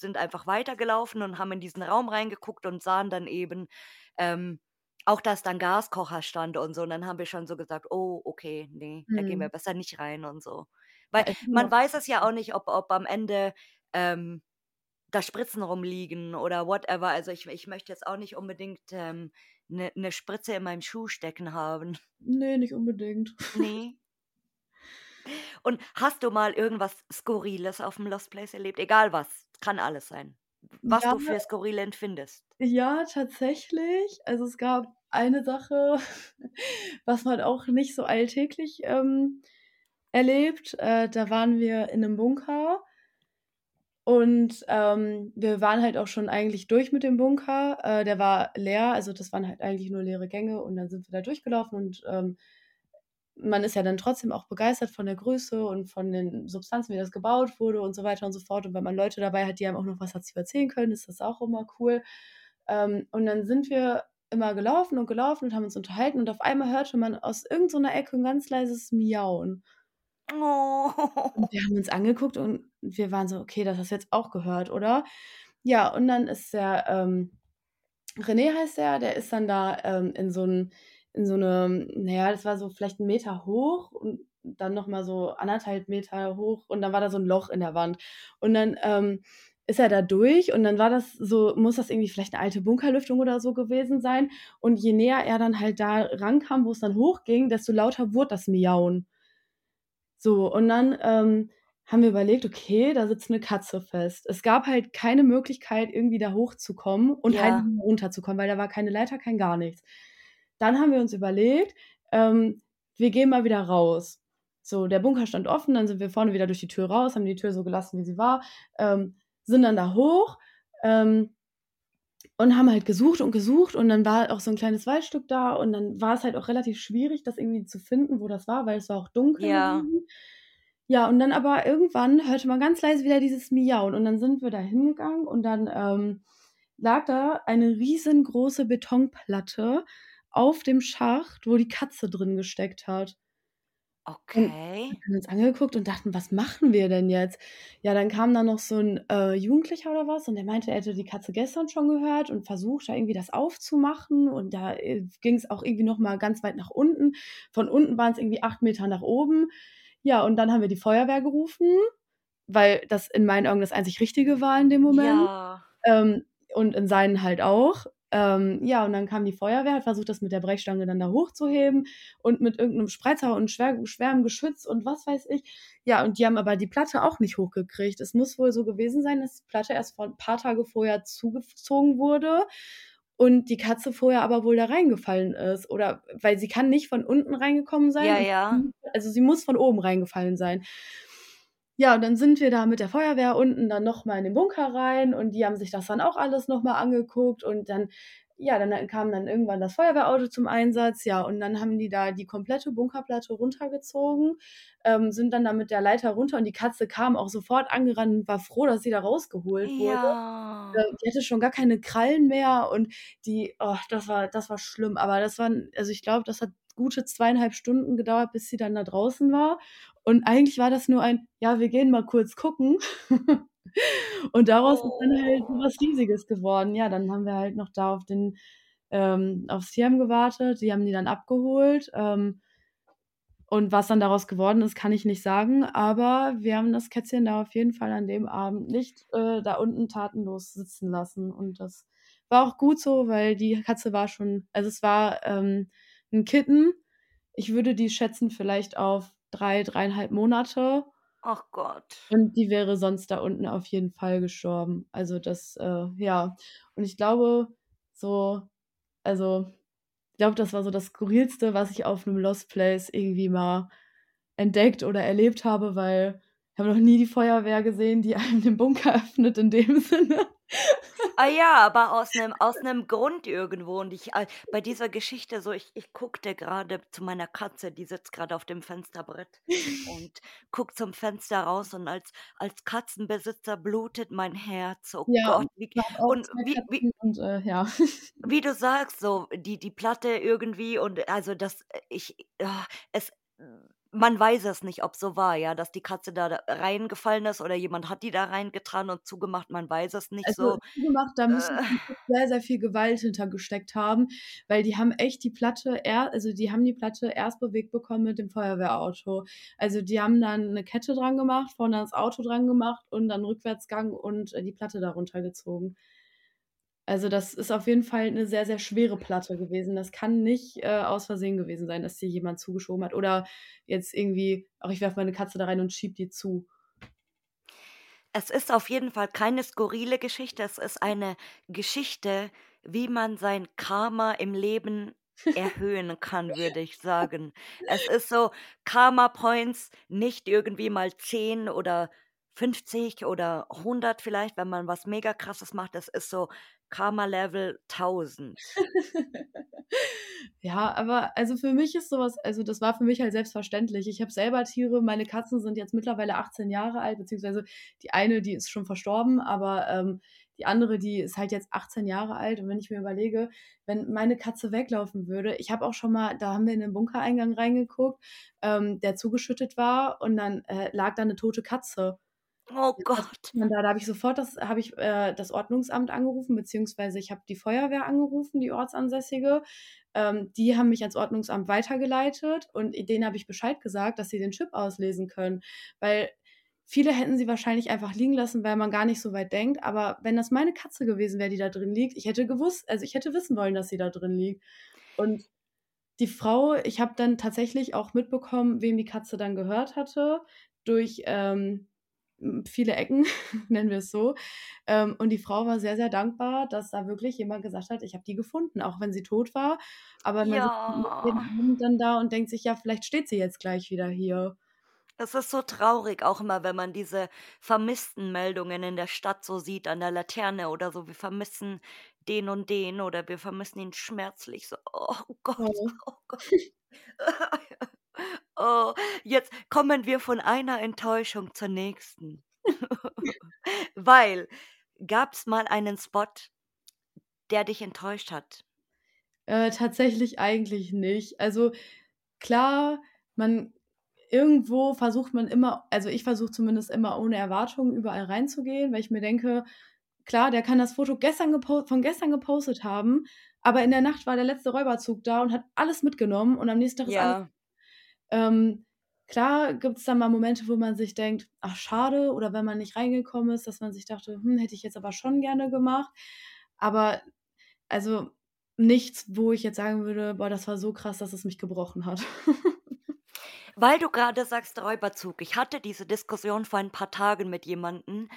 sind einfach weitergelaufen und haben in diesen Raum reingeguckt und sahen dann eben, ähm auch dass dann Gaskocher stand und so, und dann haben wir schon so gesagt: „Oh, okay, nee, da gehen wir mhm. besser nicht rein“ und so. Weil man weiß es ja auch nicht, ob ob am Ende, ähm, da Spritzen rumliegen oder whatever. Also, ich ich möchte jetzt auch nicht unbedingt, ähm, 'ne 'ne Spritze in meinem Schuh stecken haben. Nee, nicht unbedingt. Nee. Und hast du mal irgendwas Skurriles auf dem Lost Place erlebt? Egal was, kann alles sein was Ja. du für skurril empfindest. Ja, tatsächlich. Also, es gab eine Sache, was man auch nicht so alltäglich, ähm, erlebt. Äh, da waren wir in einem Bunker und, ähm, wir waren halt auch schon eigentlich durch mit dem Bunker. Äh, der war leer, also, das waren halt eigentlich nur leere Gänge und dann sind wir da durchgelaufen und, ähm man ist ja dann trotzdem auch begeistert von der Größe und von den Substanzen, wie das gebaut wurde und so weiter und so fort. Und wenn man Leute dabei hat, die einem auch noch was dazu erzählen können, ist das auch immer cool. Ähm, und dann sind wir immer gelaufen und gelaufen und haben uns unterhalten und auf einmal hörte man aus irgendeiner Ecke ein ganz leises Miauen. Oh. Und wir haben uns angeguckt und wir waren so, okay, das hast du jetzt auch gehört, oder? Ja, und dann ist der, ähm, René heißt der, der ist dann da ähm, in so ein in so eine, naja, das war so vielleicht ein Meter hoch und dann nochmal so anderthalb Meter hoch und dann war da so ein Loch in der Wand. Und dann ähm, ist er da durch und dann war das so, muss das irgendwie vielleicht eine alte Bunkerlüftung oder so gewesen sein. Und je näher er dann halt da rankam, wo es dann hochging, desto lauter wurde das Miauen. So, und dann ähm, haben wir überlegt, okay, da sitzt eine Katze fest. Es gab halt keine Möglichkeit, irgendwie da hochzukommen und halt Ja. runterzukommen, weil da war keine Leiter, kein gar nichts. Dann haben wir uns überlegt, ähm, wir gehen mal wieder raus. So, der Bunker stand offen, dann sind wir vorne wieder durch die Tür raus, haben die Tür so gelassen, wie sie war, ähm, sind dann da hoch ähm, und haben halt gesucht und gesucht und dann war auch so ein kleines Waldstück da und dann war es halt auch relativ schwierig, das irgendwie zu finden, wo das war, weil es war auch dunkel Ja. Ja, und dann aber irgendwann hörte man ganz leise wieder dieses Miauen und dann sind wir da hingegangen und dann ähm, lag da eine riesengroße Betonplatte auf dem Schacht, wo die Katze drin gesteckt hat. Und Okay. wir haben uns angeguckt und dachten, was machen wir denn jetzt? Ja, dann kam da noch so ein äh, Jugendlicher oder was und der meinte, er hätte die Katze gestern schon gehört und versucht, da irgendwie das aufzumachen und da äh, ging es auch irgendwie noch mal ganz weit nach unten. Von unten waren es irgendwie acht Meter nach oben. Ja, und dann haben wir die Feuerwehr gerufen, weil das in meinen Augen das einzig Richtige war in dem Moment. Ja. Ähm, und in seinen halt auch. Ähm, ja, und dann kam die Feuerwehr, hat versucht, das mit der Brechstange dann da hochzuheben und mit irgendeinem Spreizer und schwer, schwerem Geschütz und was weiß ich. Ja, und die haben aber die Platte auch nicht hochgekriegt. Es muss wohl so gewesen sein, dass die Platte erst vor ein paar Tage vorher zugezogen wurde und die Katze vorher aber wohl da reingefallen ist. Oder weil sie kann nicht von unten reingekommen sein. Ja, ja. Also sie muss von oben reingefallen sein. Ja, und dann sind wir da mit der Feuerwehr unten dann nochmal in den Bunker rein und die haben sich das dann auch alles nochmal angeguckt und dann, ja, dann kam dann irgendwann das Feuerwehrauto zum Einsatz, ja, und dann haben die da die komplette Bunkerplatte runtergezogen, ähm, sind dann da mit der Leiter runter und die Katze kam auch sofort angerannt und war froh, dass sie da rausgeholt wurde. Ja. Äh, Die hatte schon gar keine Krallen mehr und die, oh, das war, das war schlimm. Aber das waren, also ich glaube, das hat gute zweieinhalb Stunden gedauert, bis sie dann da draußen war. Und eigentlich war das nur ein, ja, wir gehen mal kurz gucken. und daraus ist dann halt so was Riesiges geworden. Ja, dann haben wir halt noch da auf den, ähm, aufs Tierheim gewartet. Die haben die dann abgeholt. Ähm, und was dann daraus geworden ist, kann ich nicht sagen. Aber wir haben das Kätzchen da auf jeden Fall an dem Abend nicht äh, da unten tatenlos sitzen lassen. Und das war auch gut so, weil die Katze war schon, also es war ähm, ein Kitten. Ich würde die schätzen vielleicht auf drei, dreieinhalb Monate. Ach Gott. Und die wäre sonst da unten auf jeden Fall gestorben. Also das, äh, ja. Und ich glaube, so, also, ich glaube, das war so das Skurrilste, was ich auf einem Lost Place irgendwie mal entdeckt oder erlebt habe, weil ich habe noch nie die Feuerwehr gesehen, die einem den Bunker öffnet in dem Sinne. Ah ja, aber aus einem aus 'nem Grund irgendwo und ich äh, bei dieser Geschichte so, ich ich guckte gerade zu meiner Katze, die sitzt gerade auf dem Fensterbrett und guckt zum Fenster raus und als als Katzenbesitzer blutet mein Herz. Oh Ja, Gott, wie und wie wie und äh, ja. wie du sagst, so die die Platte irgendwie und also das äh, ich ah, es man weiß es nicht, ob so war, ja, dass die Katze da reingefallen ist oder jemand hat die da reingetan und zugemacht, man weiß es nicht Also so. zugemacht, da müssen Äh. sehr, sehr viel Gewalt hinter gesteckt haben, weil die haben echt die Platte er also die haben die Platte erst bewegt bekommen mit dem Feuerwehrauto. Also die haben dann 'ne Kette dran gemacht, vorne das Auto dran gemacht und dann Rückwärtsgang und, äh, die Platte da runtergezogen. Also das ist auf jeden Fall 'ne sehr, sehr schwere Platte gewesen. Das kann nicht, äh, aus Versehen gewesen sein, dass die jemand zugeschoben hat oder jetzt irgendwie: „Ach, ich werfe meine Katze da rein und schiebe die zu.“ Es ist auf jeden Fall keine skurrile Geschichte. Es ist eine Geschichte, wie man sein Karma im Leben erhöhen kann, würde ich sagen. Es ist so Karma Points, nicht irgendwie mal 10 oder 50 oder 100 vielleicht, wenn man was mega Krasses macht. Es ist so Karma Level 1000. Ja, aber also für mich ist so was also das war für mich halt selbstverständlich. Ich habe selber Tiere, meine Katzen sind jetzt mittlerweile 18 Jahre alt, beziehungsweise die eine, die ist schon verstorben, aber, ähm, die andere, die ist halt jetzt 18 Jahre alt und wenn ich mir überlege, wenn meine Katze weglaufen würde ich habe auch schon mal da haben wir in den Bunkereingang reingeguckt, ähm, der zugeschüttet war und dann, äh, lag da 'ne tote Katze. Oh Gott. man da? Da habe ich sofort das habe ich, äh, das Ordnungsamt angerufen, beziehungsweise ich habe die Feuerwehr angerufen, die ortsansässige. Ähm, die haben mich ans Ordnungsamt weitergeleitet und denen habe ich Bescheid gesagt, dass sie den Chip auslesen können, weil viele hätten sie wahrscheinlich einfach liegen lassen, weil man gar nicht so weit denkt. Aber wenn das meine Katze gewesen wäre, die da drin liegt, ich hätte gewusst, also ich hätte wissen wollen, dass sie da drin liegt. Und die Frau, ich habe dann tatsächlich auch mitbekommen, wem die Katze dann gehört hatte, durch ähm, viele Ecken, nennen wir es so. Ähm, und die Frau war sehr, sehr dankbar, dass da wirklich jemand gesagt hat, ich habe die gefunden, auch wenn sie tot war. Aber man Ja. sitzt dann da und denkt sich, ja, vielleicht steht sie jetzt gleich wieder hier. Es ist so traurig, auch immer, wenn man diese vermissten Meldungen in der Stadt so sieht, an der Laterne oder so. Wir vermissen den und den oder wir vermissen ihn schmerzlich. So, oh Gott, Oh. oh Gott. Oh, jetzt kommen wir von einer Enttäuschung zur nächsten. Weil, gab's mal einen Spot, der dich enttäuscht hat? Äh, tatsächlich eigentlich nicht. Also klar, man irgendwo versucht man immer, also ich versuche zumindest immer ohne Erwartungen überall reinzugehen, weil ich mir denke, klar, der kann das Foto gestern von gestern gepostet haben, aber in der Nacht war der letzte Räuberzug da und hat alles mitgenommen und am nächsten Tag ist alles. Ähm, klar gibt es dann mal Momente, wo man sich denkt, ach schade, oder wenn man nicht reingekommen ist, dass man sich dachte, hm, hätte ich jetzt aber schon gerne gemacht. Aber also nichts, wo ich jetzt sagen würde, boah, das war so krass, dass es mich gebrochen hat. weil du gerade sagst Räuberzug. Ich hatte diese Diskussion vor ein paar Tagen mit jemandem,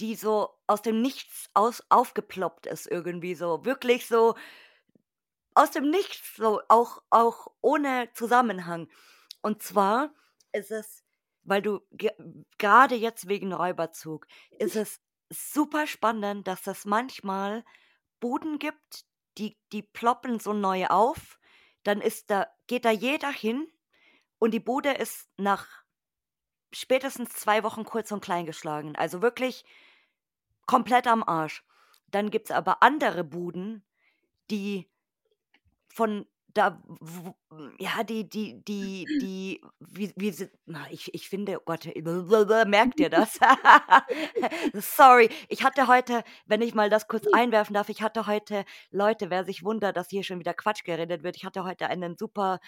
die so aus dem Nichts aus aufgeploppt ist irgendwie so, wirklich so aus dem Nichts, so auch auch ohne Zusammenhang. Und zwar ist es, weil du ge grade jetzt wegen Räuberzug, ist es super spannend, dass es manchmal Buden gibt, die die ploppen so neu auf, dann ist da geht da jeder hin und die Bude ist nach spätestens 2 Wochen kurz und klein geschlagen. Also wirklich komplett am Arsch. Dann gibt's aber andere Buden, die von da ja, die die die die wie wie ich ich finde, oh Gott, merkt ihr das? Sorry, ich hatte heute, wenn ich mal das kurz einwerfen darf, ich hatte heute Leute, wer sich wundert, dass hier schon wieder Quatsch geredet wird, ich hatte heute einen super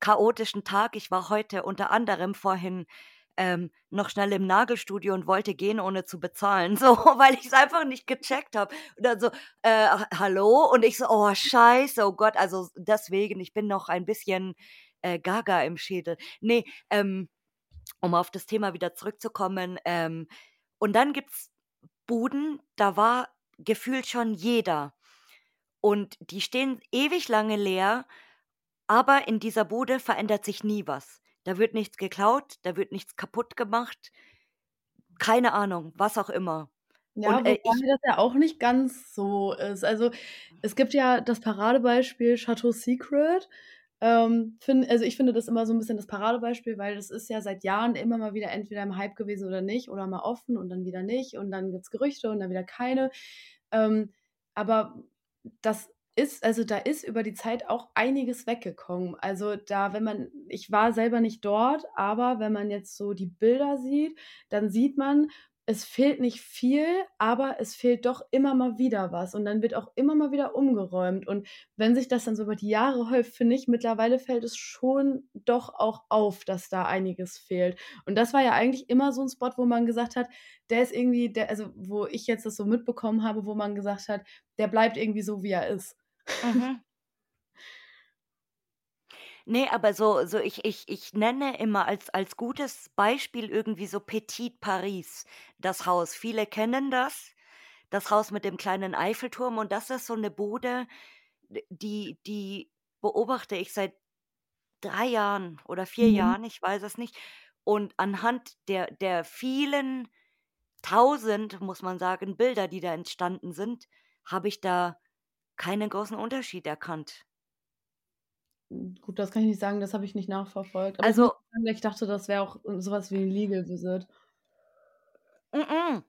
chaotischen Tag. Ich war heute unter anderem vorhin ähm, noch schnell im Nagelstudio und wollte gehen, ohne zu bezahlen, so, weil ich es einfach nicht gecheckt habe. Und dann so, äh, ha- hallo? Und ich so, oh scheiße, oh Gott, also deswegen, ich bin noch ein bisschen äh, gaga im Schädel. Nee, ähm, um auf das Thema wieder zurückzukommen. Ähm, und dann gibt's Buden, da war gefühlt schon jeder. Und die stehen ewig lange leer, aber in dieser Bude verändert sich nie was. Da wird nichts geklaut, da wird nichts kaputt gemacht. Keine Ahnung, was auch immer. Ja, Und äh, wobei das ja auch nicht ganz so ist. Also es gibt ja das Paradebeispiel Chateau Secret. Ähm, find, also ich finde das immer so ein bisschen das Paradebeispiel, weil das ist ja seit Jahren immer mal wieder entweder im Hype gewesen oder nicht oder mal offen und dann wieder nicht und dann gibt es Gerüchte und dann wieder keine. Ähm, aber das ist, also da ist über die Zeit auch einiges weggekommen. Also da, wenn man, ich war selber nicht dort, aber wenn man jetzt so die Bilder sieht, dann sieht man, es fehlt nicht viel, aber es fehlt doch immer mal wieder was und dann wird auch immer mal wieder umgeräumt und wenn sich das dann so über die Jahre häuft, finde ich, mittlerweile fällt es schon doch auch auf, dass da einiges fehlt. Und das war ja eigentlich immer so ein Spot, wo man gesagt hat, der ist irgendwie, der, also wo ich jetzt das so mitbekommen habe, wo man gesagt hat, der bleibt irgendwie so, wie er ist. Mhm. Nee, aber so, so ich, ich, ich nenne immer als, als gutes Beispiel irgendwie so Petit Paris, das Haus. Viele kennen das, das Haus mit dem kleinen Eiffelturm und das ist so eine Bude, die, die beobachte ich seit drei Jahren oder vier Mhm. Jahren, ich weiß es nicht. Und anhand der, der vielen tausend, muss man sagen, Bilder, die da entstanden sind, habe ich da keinen großen Unterschied erkannt. Gut, das kann ich nicht sagen, das habe ich nicht nachverfolgt. Aber Also, ich dachte, das wäre auch sowas wie ein Legal Visit. mm -mm.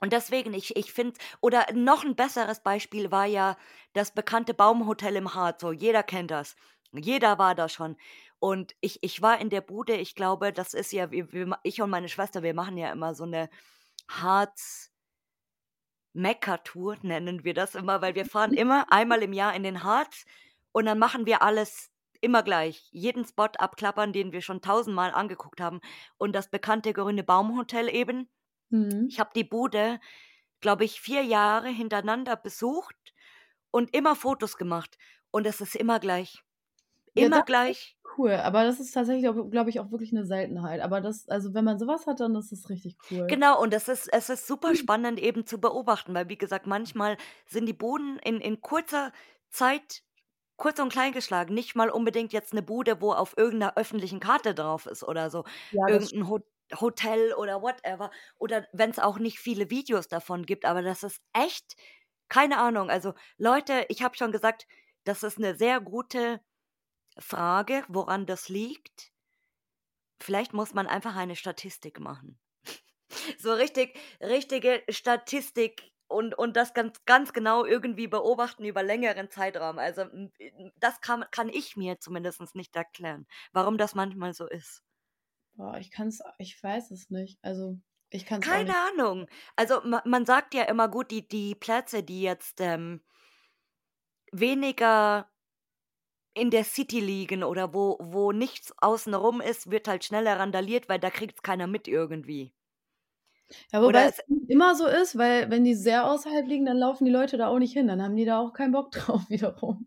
Und deswegen, ich, ich finde, oder noch ein besseres Beispiel war ja das bekannte Baumhotel im Harz. So, jeder kennt das. Jeder war da schon. Und ich, ich war in der Bude, ich glaube, das ist ja, wir, wir, ich und meine Schwester, wir machen ja immer so eine Harz. Mekka-Tour nennen wir das immer, weil wir fahren immer einmal im Jahr in den Harz und dann machen wir alles immer gleich. Jeden Spot abklappern, den wir schon tausendmal angeguckt haben. Und das bekannte Grüne Baumhotel eben. Mhm. Ich habe die Bude, glaube ich, vier Jahre hintereinander besucht und immer Fotos gemacht. Und es ist immer gleich. Ja, Immer das ist gleich. cool. Aber das ist tatsächlich, glaube ich, auch wirklich eine Seltenheit. Aber das, also wenn man sowas hat, dann ist das richtig cool. Genau, und es ist, es ist super spannend eben zu beobachten, weil wie gesagt, manchmal sind die Buden in, in kurzer Zeit kurz und klein geschlagen. Nicht mal unbedingt jetzt eine Bude, wo auf irgendeiner öffentlichen Karte drauf ist oder so. Ja, das Irgendein Ho Hotel oder whatever. Oder wenn es auch nicht viele Videos davon gibt, aber das ist echt, keine Ahnung. Also Leute, ich habe schon gesagt, das ist eine sehr gute Frage, woran das liegt. Vielleicht muss man einfach eine Statistik machen. So richtig, richtige Statistik und, und das ganz, ganz genau irgendwie beobachten über längeren Zeitraum. Also das kann, kann ich mir zumindest nicht erklären, warum das manchmal so ist. Boah, ich kann's, ich weiß es nicht. Also, ich kann es auch Keine. Ahnung. Also ma, man sagt ja immer gut, die, die Plätze, die jetzt ähm, weniger in der City liegen oder wo, wo nichts außenrum ist, wird halt schneller randaliert, weil da kriegt es keiner mit irgendwie. Ja, Oder wobei es, immer so ist, weil wenn die sehr außerhalb liegen, dann laufen die Leute da auch nicht hin. Dann haben die da auch keinen Bock drauf wiederum.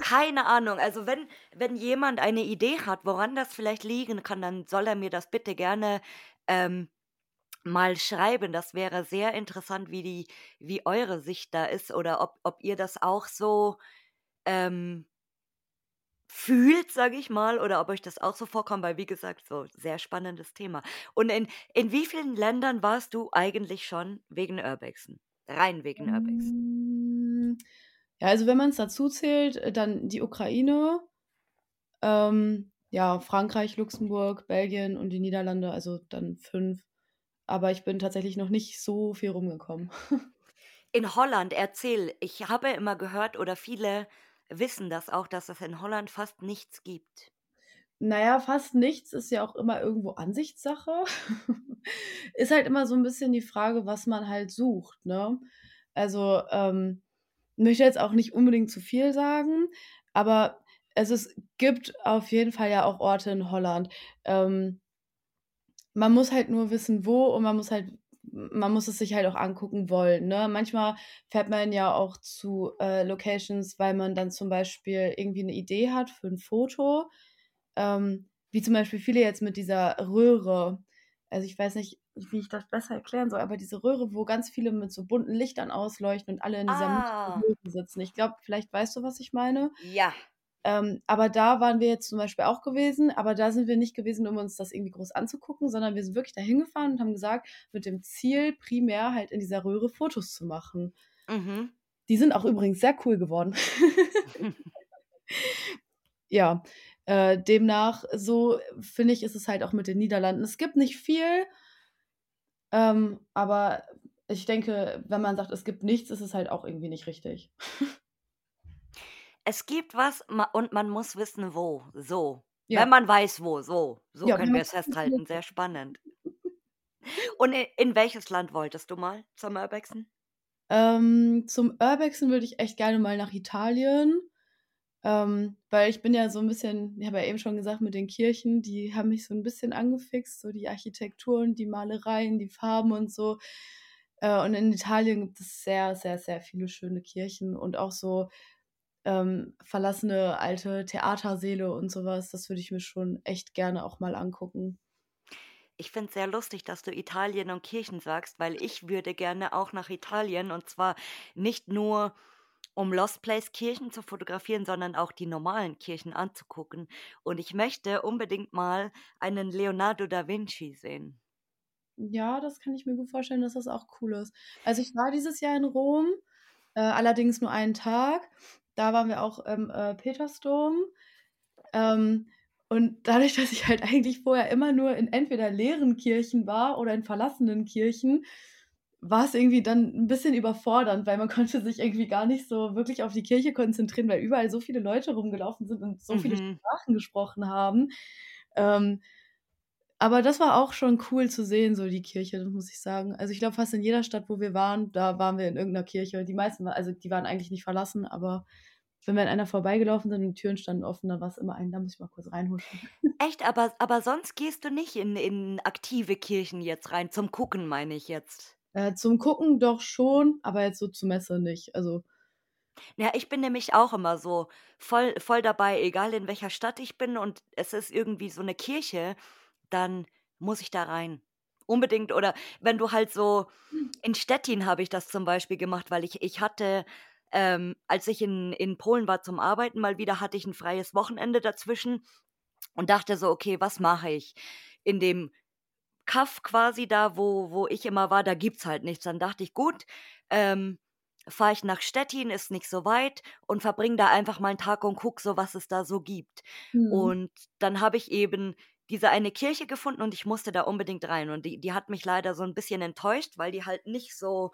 keine Ahnung. Also wenn, wenn jemand eine Idee hat, woran das vielleicht liegen kann, dann soll er mir das bitte gerne ähm, mal schreiben. Das wäre sehr interessant, wie die, wie eure Sicht da ist oder ob, ob ihr das auch so ähm, fühlt, sage ich mal, oder ob euch das auch so vorkommt, weil wie gesagt, so sehr spannendes Thema. Und in, in wie vielen Ländern warst du eigentlich schon wegen Urbexen? Rein wegen Urbexen. Mm, Ja, also wenn man es dazu zählt, äh, dann die Ukraine, ähm, ja, Frankreich, Luxemburg, Belgien und die Niederlande, also dann fünf. Aber ich bin tatsächlich noch nicht so viel rumgekommen. In Holland, erzähl, ich habe immer gehört oder viele wissen das auch, dass es in Holland fast nichts gibt. Naja, fast nichts ist ja auch immer irgendwo Ansichtssache. Ist halt immer so ein bisschen die Frage, was man halt sucht, ne? Also, ähm, möchte jetzt auch nicht unbedingt zu viel sagen, aber es gibt auf jeden Fall ja auch Orte in Holland. Ähm, man muss halt nur wissen, wo und man muss halt man muss es sich halt auch angucken wollen, ne? Manchmal fährt man ja auch zu, äh, Locations, weil man dann zum Beispiel irgendwie eine Idee hat für ein Foto, ähm, wie zum Beispiel viele jetzt mit dieser Röhre. Also, ich weiß nicht, wie ich das besser erklären soll, aber diese Röhre, wo ganz viele mit so bunten Lichtern ausleuchten und alle in dieser Ah, Röhre sitzen. Ich glaube, vielleicht weißt du, was ich meine? ja. Ähm, aber da waren wir jetzt zum Beispiel auch gewesen, aber da sind wir nicht gewesen, um uns das irgendwie groß anzugucken, sondern wir sind wirklich da hingefahren und haben gesagt, mit dem Ziel, primär halt in dieser Röhre Fotos zu machen. Mhm. Die sind auch übrigens sehr cool geworden. Ja, äh, demnach, so finde ich, ist es halt auch mit den Niederlanden. Es gibt nicht viel, ähm, aber ich denke, wenn man sagt, es gibt nichts, ist es halt auch irgendwie nicht richtig. Es gibt was ma- und man muss wissen, wo. So. Ja, Wenn man weiß, wo. So. So ja, können wir es festhalten. Sehr spannend. Und in, in welches Land wolltest du mal zum Urbexen? ähm, zum Urbexen würde ich echt gerne mal nach Italien, ähm, weil ich bin ja so ein bisschen, ich habe ja eben schon gesagt, mit den Kirchen, die haben mich so ein bisschen angefixt, so die Architektur und die Malereien, die Farben und so. Äh, und in Italien gibt es sehr, sehr, sehr viele schöne Kirchen und auch so ähm, verlassene alte Theatersäle und sowas. Das würde ich mir schon echt gerne auch mal angucken. Ich finde es sehr lustig, dass du Italien und Kirchen sagst, weil ich würde gerne auch nach Italien und zwar nicht nur um Lost Place Kirchen zu fotografieren, sondern auch die normalen Kirchen anzugucken. Und ich möchte unbedingt mal einen Leonardo da Vinci sehen. Ja, das kann ich mir gut vorstellen, dass das auch cool ist. Also ich war dieses Jahr in Rom, äh, allerdings nur einen Tag. Da waren wir auch im äh, Petersdom. Ähm, und dadurch, dass ich halt eigentlich vorher immer nur in entweder leeren Kirchen war oder in verlassenen Kirchen, war es irgendwie dann ein bisschen überfordernd, weil man konnte sich irgendwie gar nicht so wirklich auf die Kirche konzentrieren, weil überall so viele Leute rumgelaufen sind und so viele Mhm. Sprachen gesprochen haben. Ähm, aber das war auch schon cool zu sehen, so die Kirche, das muss ich sagen. Also ich glaube, fast in jeder Stadt, wo wir waren, da waren wir in irgendeiner Kirche. Die meisten, also die waren eigentlich nicht verlassen, aber wenn wir an einer vorbeigelaufen sind und die Türen standen offen, dann war es immer ein, da muss ich mal kurz reinhuschen. Echt, aber, aber sonst gehst du nicht in, in aktive Kirchen jetzt rein, zum Gucken meine ich jetzt. Äh, zum Gucken doch schon, aber jetzt so zur Messe nicht. Also Ja, ich bin nämlich auch immer so voll, voll dabei, egal in welcher Stadt ich bin und es ist irgendwie so eine Kirche, dann muss ich da rein. Unbedingt. Oder wenn du halt so, in Stettin habe ich das zum Beispiel gemacht, weil ich, ich hatte, ähm, als ich in, in Polen war zum Arbeiten, mal wieder hatte ich ein freies Wochenende dazwischen und dachte so, okay, was mache ich? In dem Kaff quasi da, wo, wo ich immer war, da gibt's halt nichts. Dann dachte ich, gut, ähm, fahre ich nach Stettin, ist nicht so weit und verbringe da einfach mal einen Tag und guck so, was es da so gibt. mhm. Und dann habe ich eben diese eine Kirche gefunden und ich musste da unbedingt rein. Und die, die hat mich leider so ein bisschen enttäuscht, weil die halt nicht so,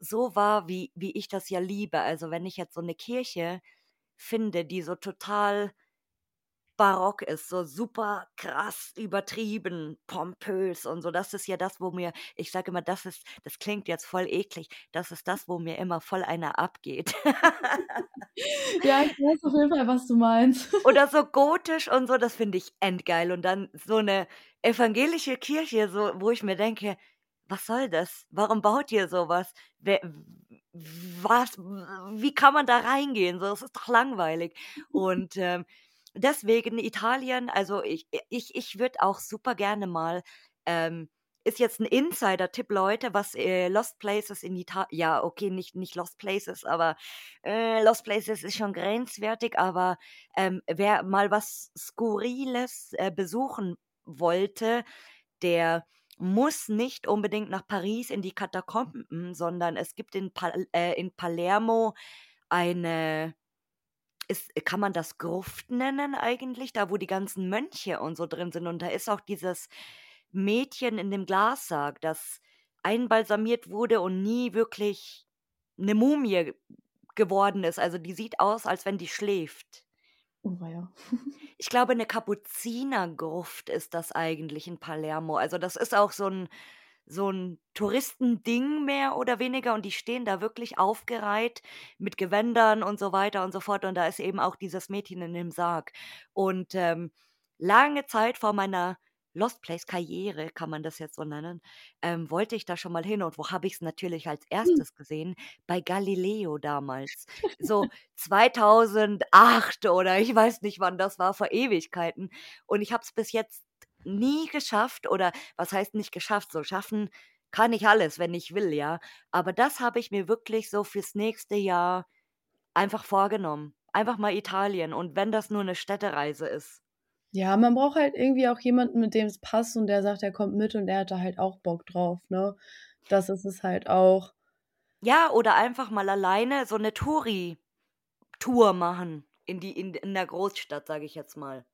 so war, wie, wie ich das ja liebe. Also wenn ich jetzt so eine Kirche finde, die so total barock ist, so super krass übertrieben, pompös und so. Das ist ja das, wo mir, ich sage immer, das ist, das klingt jetzt voll eklig, das ist das, wo mir immer voll einer abgeht. ja, ich weiß auf jeden Fall, was du meinst. Oder so gotisch und so, das finde ich endgeil. Und dann so eine evangelische Kirche, so, wo ich mir denke, was soll das? Warum baut ihr sowas? Wer, was, wie kann man da reingehen? So, das ist doch langweilig. Und ähm, deswegen Italien, also ich, ich, ich würde auch super gerne mal, ähm, ist jetzt ein Insider-Tipp, Leute, was äh, Lost Places in Italien, ja, okay, nicht, nicht Lost Places, aber äh, Lost Places ist schon grenzwertig, aber ähm, wer mal was Skurriles äh, besuchen wollte, der muss nicht unbedingt nach Paris in die Katakomben, sondern es gibt in, Pal äh, in Palermo eine, ist, kann man das Gruft nennen eigentlich, da wo die ganzen Mönche und so drin sind. Und da ist auch dieses Mädchen in dem Glassarg, das einbalsamiert wurde und nie wirklich eine Mumie geworden ist. Also die sieht aus, als wenn die schläft. Oh, ja. Ich glaube, eine Kapuzinergruft ist das eigentlich in Palermo. Also das ist auch so ein, so ein Touristending mehr oder weniger und die stehen da wirklich aufgereiht mit Gewändern und so weiter und so fort und da ist eben auch dieses Mädchen in dem Sarg. Und ähm, lange Zeit vor meiner Lost Place Karriere, kann man das jetzt so nennen, ähm, wollte ich da schon mal hin. Und wo habe ich es natürlich als Hm. erstes gesehen? Bei Galileo damals. So 2008 oder ich weiß nicht, wann das war, vor Ewigkeiten. Und ich habe es bis jetzt nie geschafft oder was heißt nicht geschafft? So schaffen kann ich alles, wenn ich will, ja. Aber das habe ich mir wirklich so fürs nächste Jahr einfach vorgenommen. Einfach mal Italien und wenn das nur eine Städtereise ist. Ja, man braucht halt irgendwie auch jemanden, mit dem es passt und der sagt, er kommt mit und der hat da halt auch Bock drauf, ne? Das ist es halt auch. Ja, oder einfach mal alleine so eine Touri-Tour machen in die in, in der Großstadt, sage ich jetzt mal.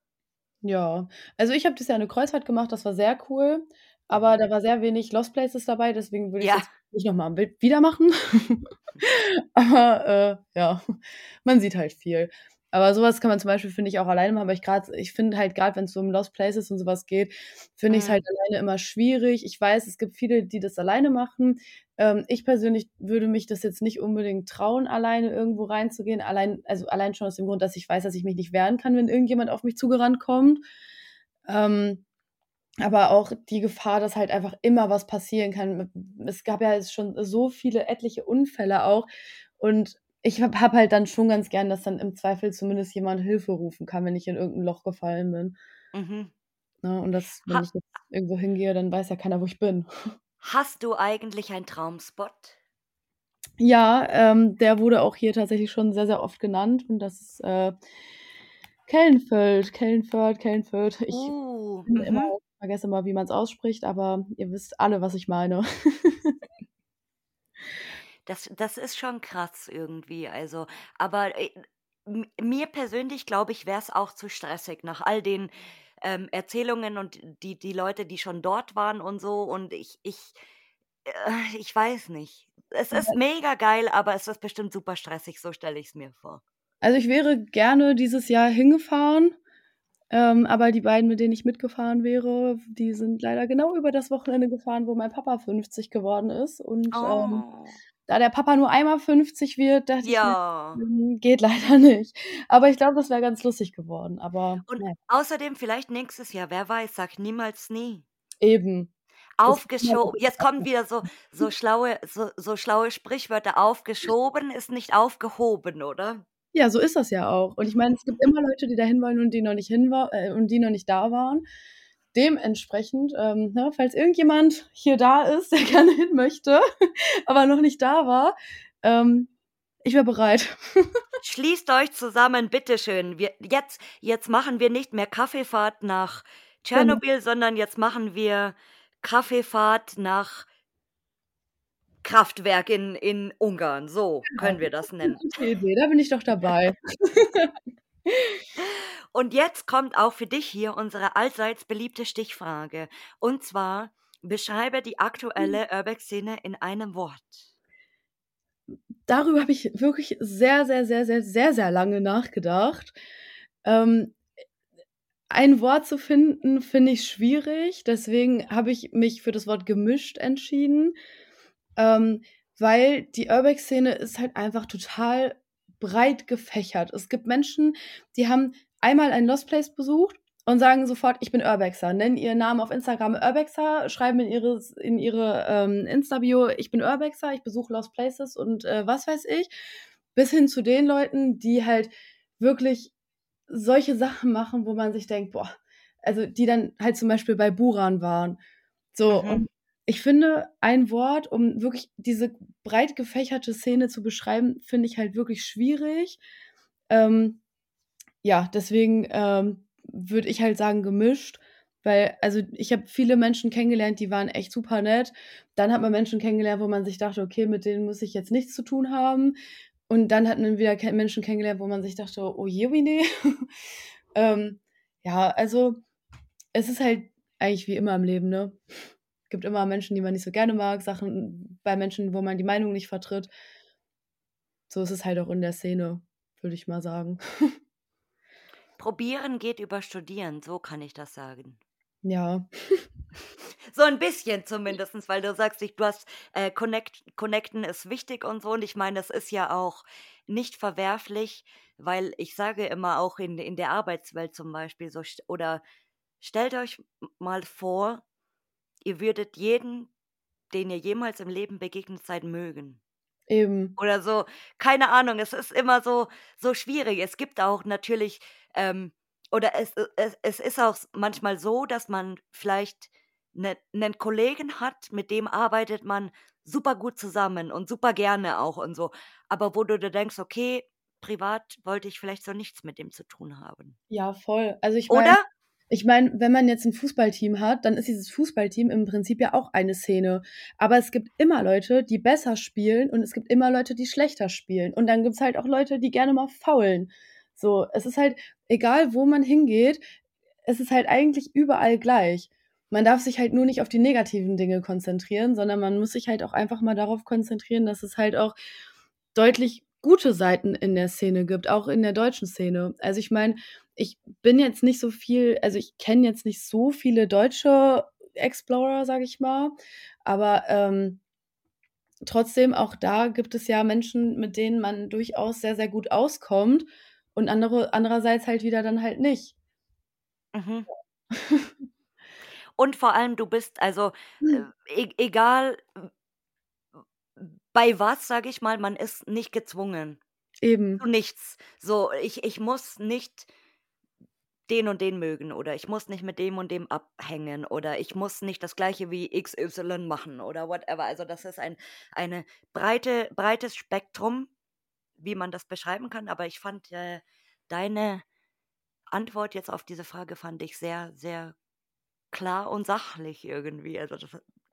Ja, also ich habe das ja eine Kreuzfahrt gemacht, das war sehr cool, aber da war sehr wenig Lost Places dabei, deswegen würde ich Ja. jetzt nicht noch mal am Bild wieder machen. aber äh, ja, man sieht halt viel. Aber sowas kann man zum Beispiel, finde ich, auch alleine machen. Aber ich gerade, ich finde halt gerade, wenn es so um Lost Places und sowas geht, finde ich es Mhm. halt alleine immer schwierig. Ich weiß, es gibt viele, die das alleine machen. Ähm, ich persönlich würde mich das jetzt nicht unbedingt trauen, alleine irgendwo reinzugehen. Allein, also allein schon aus dem Grund, dass ich weiß, dass ich mich nicht wehren kann, wenn irgendjemand auf mich zugerannt kommt. Ähm, aber auch die Gefahr, dass halt einfach immer was passieren kann. Es gab ja jetzt schon so viele etliche Unfälle auch. Und ich habe hab halt dann schon ganz gern, dass dann im Zweifel zumindest jemand Hilfe rufen kann, wenn ich in irgendein Loch gefallen bin. Mhm. Ne? Und das, wenn Ha ich jetzt irgendwo hingehe, dann weiß ja keiner, wo ich bin. Hast du eigentlich einen Traumspot? Ja, ähm, der wurde auch hier tatsächlich schon sehr, sehr oft genannt. Und das ist äh, Kellenfeld, Kellenfeld, Kellenfeld. Ich Uh, finde immer, mhm. vergesse immer, wie man es ausspricht, aber ihr wisst alle, was ich meine. Das, das ist schon krass irgendwie. Also, aber äh, mir persönlich, glaube ich, wäre es auch zu stressig nach all den ähm, Erzählungen und die, die Leute, die schon dort waren und so. Und ich, ich, äh, ich weiß nicht. Es ist mega geil, aber es ist bestimmt super stressig, so stelle ich es mir vor. Also ich wäre gerne dieses Jahr hingefahren, ähm, aber die beiden, mit denen ich mitgefahren wäre, die sind leider genau über das Wochenende gefahren, wo mein Papa 50 geworden ist. Und ähm, Oh. Da der Papa nur einmal 50 wird, dachte ich mir, Ja. hm, geht leider nicht. Aber ich glaube, das wäre ganz lustig geworden. Aber Und ja, außerdem vielleicht nächstes Jahr, wer weiß, sag niemals nie. eben. Aufgeschoben. Jetzt kommen wieder so, so schlaue, so, so schlaue Sprichwörter. Aufgeschoben ist nicht aufgehoben, oder? Ja, so ist das ja auch. Und ich meine, es gibt immer Leute, die dahin wollen und die noch nicht hin war, äh, und die noch nicht da waren. Dementsprechend, ähm, ne, falls irgendjemand hier da ist, der gerne hin möchte, aber noch nicht da war, ähm, ich wäre bereit. Schließt euch zusammen, bitteschön. Wir, jetzt, jetzt machen wir nicht mehr Kaffeefahrt nach Tschernobyl, sondern jetzt machen wir Kaffeefahrt nach Kraftwerk in, in Ungarn. So können wir das nennen. Idee, da bin ich doch dabei. Und jetzt kommt auch für dich hier unsere allseits beliebte Stichfrage. Und zwar, beschreibe die aktuelle Urbex-Szene in einem Wort. Darüber habe ich wirklich sehr, sehr, sehr, sehr, sehr, sehr lange nachgedacht. Ähm, ein Wort zu finden, finde ich schwierig. Deswegen habe ich mich für das Wort gemischt entschieden. Ähm, weil die Urbex-Szene ist halt einfach total breit gefächert. Es gibt Menschen, die haben einmal ein Lost Place besucht und sagen sofort, ich bin Urbexer, nennen ihren Namen auf Instagram Urbexer, schreiben in, ihres, in ihre ähm, Insta-Bio, ich bin Urbexer, ich besuche Lost Places und äh, was weiß ich, bis hin zu den Leuten, die halt wirklich solche Sachen machen, wo man sich denkt, boah, also die dann halt zum Beispiel bei Buran waren. So, Mhm. und ich finde, ein Wort, um wirklich diese breit gefächerte Szene zu beschreiben, finde ich halt wirklich schwierig. Ähm, ja, deswegen ähm, würde ich halt sagen gemischt, weil also ich habe viele Menschen kennengelernt, die waren echt super nett. Dann hat man Menschen kennengelernt, wo man sich dachte, okay, mit denen muss ich jetzt nichts zu tun haben. Und dann hat man wieder Menschen kennengelernt, wo man sich dachte, oh je, wie nee. ähm, ja, also es ist halt eigentlich wie immer im Leben, ne? Gibt immer Menschen, die man nicht so gerne mag, Sachen bei Menschen, wo man die Meinung nicht vertritt. So ist es halt auch in der Szene, würde ich mal sagen. Probieren geht über Studieren, so kann ich das sagen. Ja, So ein bisschen zumindest, weil du sagst, ich, du hast äh, Connect, Connecten ist wichtig und so. Und ich meine, das ist ja auch nicht verwerflich, weil ich sage immer auch in, in der Arbeitswelt zum Beispiel so, oder stellt euch mal vor, ihr würdet jeden, den ihr jemals im Leben begegnet seid, mögen. eben. Oder so, keine Ahnung, es ist immer so, so schwierig. Es gibt auch natürlich, ähm, oder es, es, es ist auch manchmal so, dass man vielleicht ne, einen Kollegen hat, mit dem arbeitet man super gut zusammen und super gerne auch und so. Aber wo du dir denkst, okay, privat wollte ich vielleicht so nichts mit dem zu tun haben. Ja, voll. Also ich meine, Oder? Ich meine, wenn man jetzt ein Fußballteam hat, dann ist dieses Fußballteam im Prinzip ja auch eine Szene. Aber es gibt immer Leute, die besser spielen und es gibt immer Leute, die schlechter spielen. Und dann gibt es halt auch Leute, die gerne mal faulen. So, es ist halt, egal wo man hingeht, es ist halt eigentlich überall gleich. Man darf sich halt nur nicht auf die negativen Dinge konzentrieren, sondern man muss sich halt auch einfach mal darauf konzentrieren, dass es halt auch deutlich gute Seiten in der Szene gibt, auch in der deutschen Szene. Also ich meine, ich bin jetzt nicht so viel, also ich kenne jetzt nicht so viele deutsche Explorer, sage ich mal, aber ähm, trotzdem auch da gibt es ja Menschen, mit denen man durchaus sehr, sehr gut auskommt und andere, andererseits halt wieder dann halt nicht. Mhm. Und vor allem, du bist also, äh, e egal bei was, sage ich mal, man ist nicht gezwungen. Eben. Zu nichts. So, ich, ich muss nicht den und den mögen oder ich muss nicht mit dem und dem abhängen oder ich muss nicht das gleiche wie XY machen oder whatever. Also das ist ein eine breite, breites Spektrum, wie man das beschreiben kann. Aber ich fand äh, deine Antwort jetzt auf diese Frage fand ich sehr, sehr klar und sachlich irgendwie. Also das,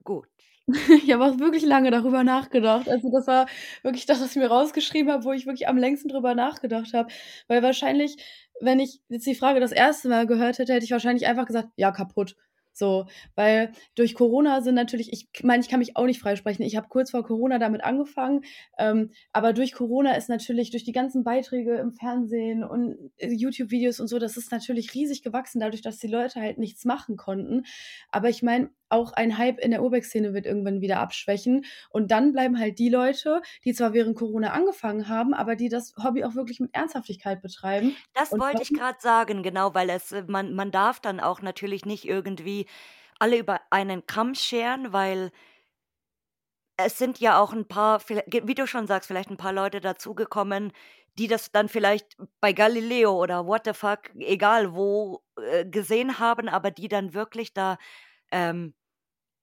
gut. Ich habe auch wirklich lange darüber nachgedacht. Also das war wirklich das, was ich mir rausgeschrieben habe, wo ich wirklich am längsten drüber nachgedacht habe. Weil wahrscheinlich, wenn ich jetzt die Frage das erste Mal gehört hätte, hätte ich wahrscheinlich einfach gesagt, ja, kaputt. So, weil durch Corona sind natürlich, ich meine, ich kann mich auch nicht freisprechen. Ich habe kurz vor Corona damit angefangen, ähm, aber durch Corona ist natürlich durch die ganzen Beiträge im Fernsehen und äh, YouTube-Videos und so, das ist natürlich riesig gewachsen, dadurch, dass die Leute halt nichts machen konnten. Aber ich meine, auch ein Hype in der Urbex-Szene wird irgendwann wieder abschwächen. Und dann bleiben halt die Leute, die zwar während Corona angefangen haben, aber die das Hobby auch wirklich mit Ernsthaftigkeit betreiben. Das Und wollte ich gerade sagen, genau, weil es, äh, man, man darf dann auch natürlich nicht irgendwie alle über einen Kamm scheren, weil es sind ja auch ein paar, wie du schon sagst, vielleicht ein paar Leute dazugekommen, die das dann vielleicht bei Galileo oder what the fuck, egal wo, äh, gesehen haben, aber die dann wirklich da ähm,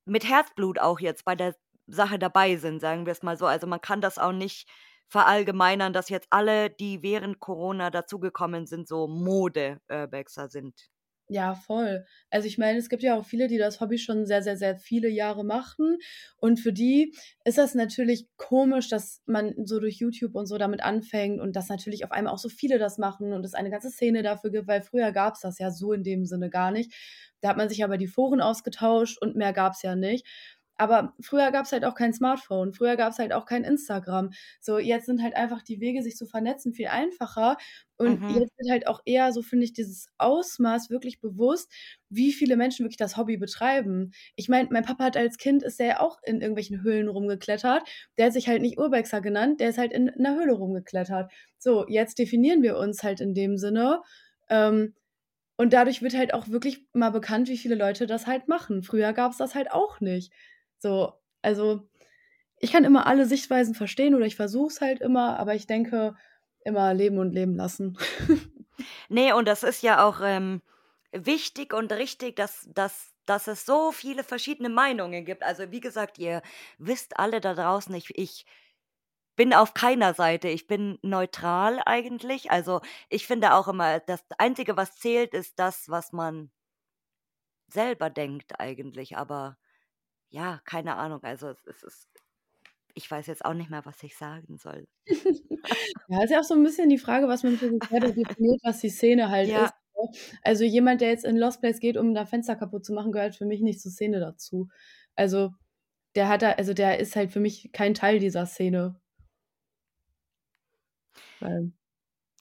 mit Herzblut auch jetzt bei der Sache dabei sind, sagen wir es mal so. Also man kann das auch nicht verallgemeinern, dass jetzt alle, die während Corona dazugekommen sind, so Mode-Urbexer sind. Ja, voll. Also ich meine, es gibt ja auch viele, die das Hobby schon sehr, sehr, sehr viele Jahre machen. Und für die ist das natürlich komisch, dass man so durch YouTube und so damit anfängt und dass natürlich auf einmal auch so viele das machen und es eine ganze Szene dafür gibt, weil früher gab es das ja so in dem Sinne gar nicht. Da hat man sich aber die Foren ausgetauscht und mehr gab es ja nicht. Aber früher gab es halt auch kein Smartphone, früher gab es halt auch kein Instagram. So, jetzt sind halt einfach die Wege, sich zu vernetzen, viel einfacher. Und Mhm. jetzt wird halt auch eher, so finde ich, dieses Ausmaß wirklich bewusst, wie viele Menschen wirklich das Hobby betreiben. Ich meine, mein Papa hat als Kind, ist der ja auch in irgendwelchen Höhlen rumgeklettert. Der hat sich halt nicht Urbexer genannt, der ist halt in einer Höhle rumgeklettert. So, jetzt definieren wir uns halt in dem Sinne. Ähm, und dadurch wird halt auch wirklich mal bekannt, wie viele Leute das halt machen. Früher gab es das halt auch nicht. So, also ich kann immer alle Sichtweisen verstehen oder ich versuche es halt immer, aber ich denke immer leben und leben lassen. Nee, und das ist ja auch ähm, wichtig und richtig, dass, dass, dass es so viele verschiedene Meinungen gibt. Also wie gesagt, ihr wisst alle da draußen, ich, ich bin auf keiner Seite. Ich bin neutral eigentlich. Also ich finde auch immer, das Einzige, was zählt, ist das, was man selber denkt eigentlich. Aber ja, keine Ahnung. Also es, es ist, ich weiß jetzt auch nicht mehr, was ich sagen soll. Ja, ist ja auch so ein bisschen die Frage, was man für sich selber definiert, was die Szene halt Ja. ist. ne? Also jemand, der jetzt in Lost Place geht, um da Fenster kaputt zu machen, gehört für mich nicht zur Szene dazu. Also der hat da, also der ist halt für mich kein Teil dieser Szene. Weil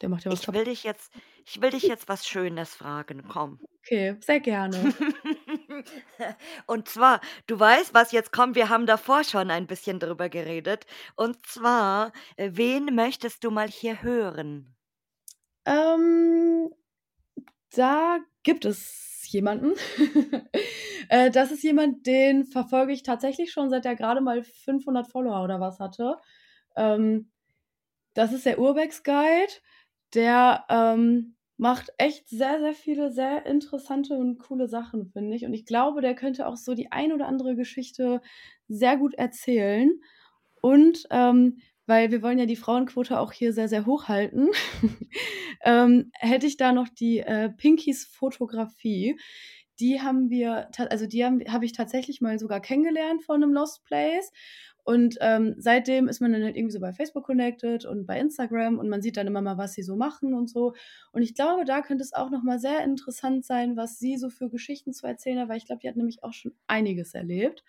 der macht ja was Ich kaputt. will dich jetzt, ich will dich jetzt was Schönes fragen. Komm. Okay, sehr gerne. Und zwar, du weißt, was jetzt kommt, wir haben davor schon ein bisschen drüber geredet. Und zwar, äh, wen möchtest du mal hier hören? Ähm, da gibt es jemanden. äh, das ist jemand, den verfolge ich tatsächlich schon, seit er gerade mal 500 Follower oder was hatte. Ähm, das ist der Urbex Guide. Der ähm, macht echt sehr, sehr viele sehr interessante und coole Sachen, finde ich. Und ich glaube, der könnte auch so die ein oder andere Geschichte sehr gut erzählen. Und ähm, weil wir wollen ja die Frauenquote auch hier sehr, sehr hoch halten, ähm, hätte ich da noch die äh, Pinkies Fotografie. Die haben wir, also die habe hab ich tatsächlich mal sogar kennengelernt von einem Lost Place. Und ähm, seitdem ist man dann halt irgendwie so bei Facebook connected und bei Instagram und man sieht dann immer mal, was sie so machen und so. Und ich glaube, da könnte es auch nochmal sehr interessant sein, was sie so für Geschichten zu erzählen hat, weil ich glaube, die hat nämlich auch schon einiges erlebt.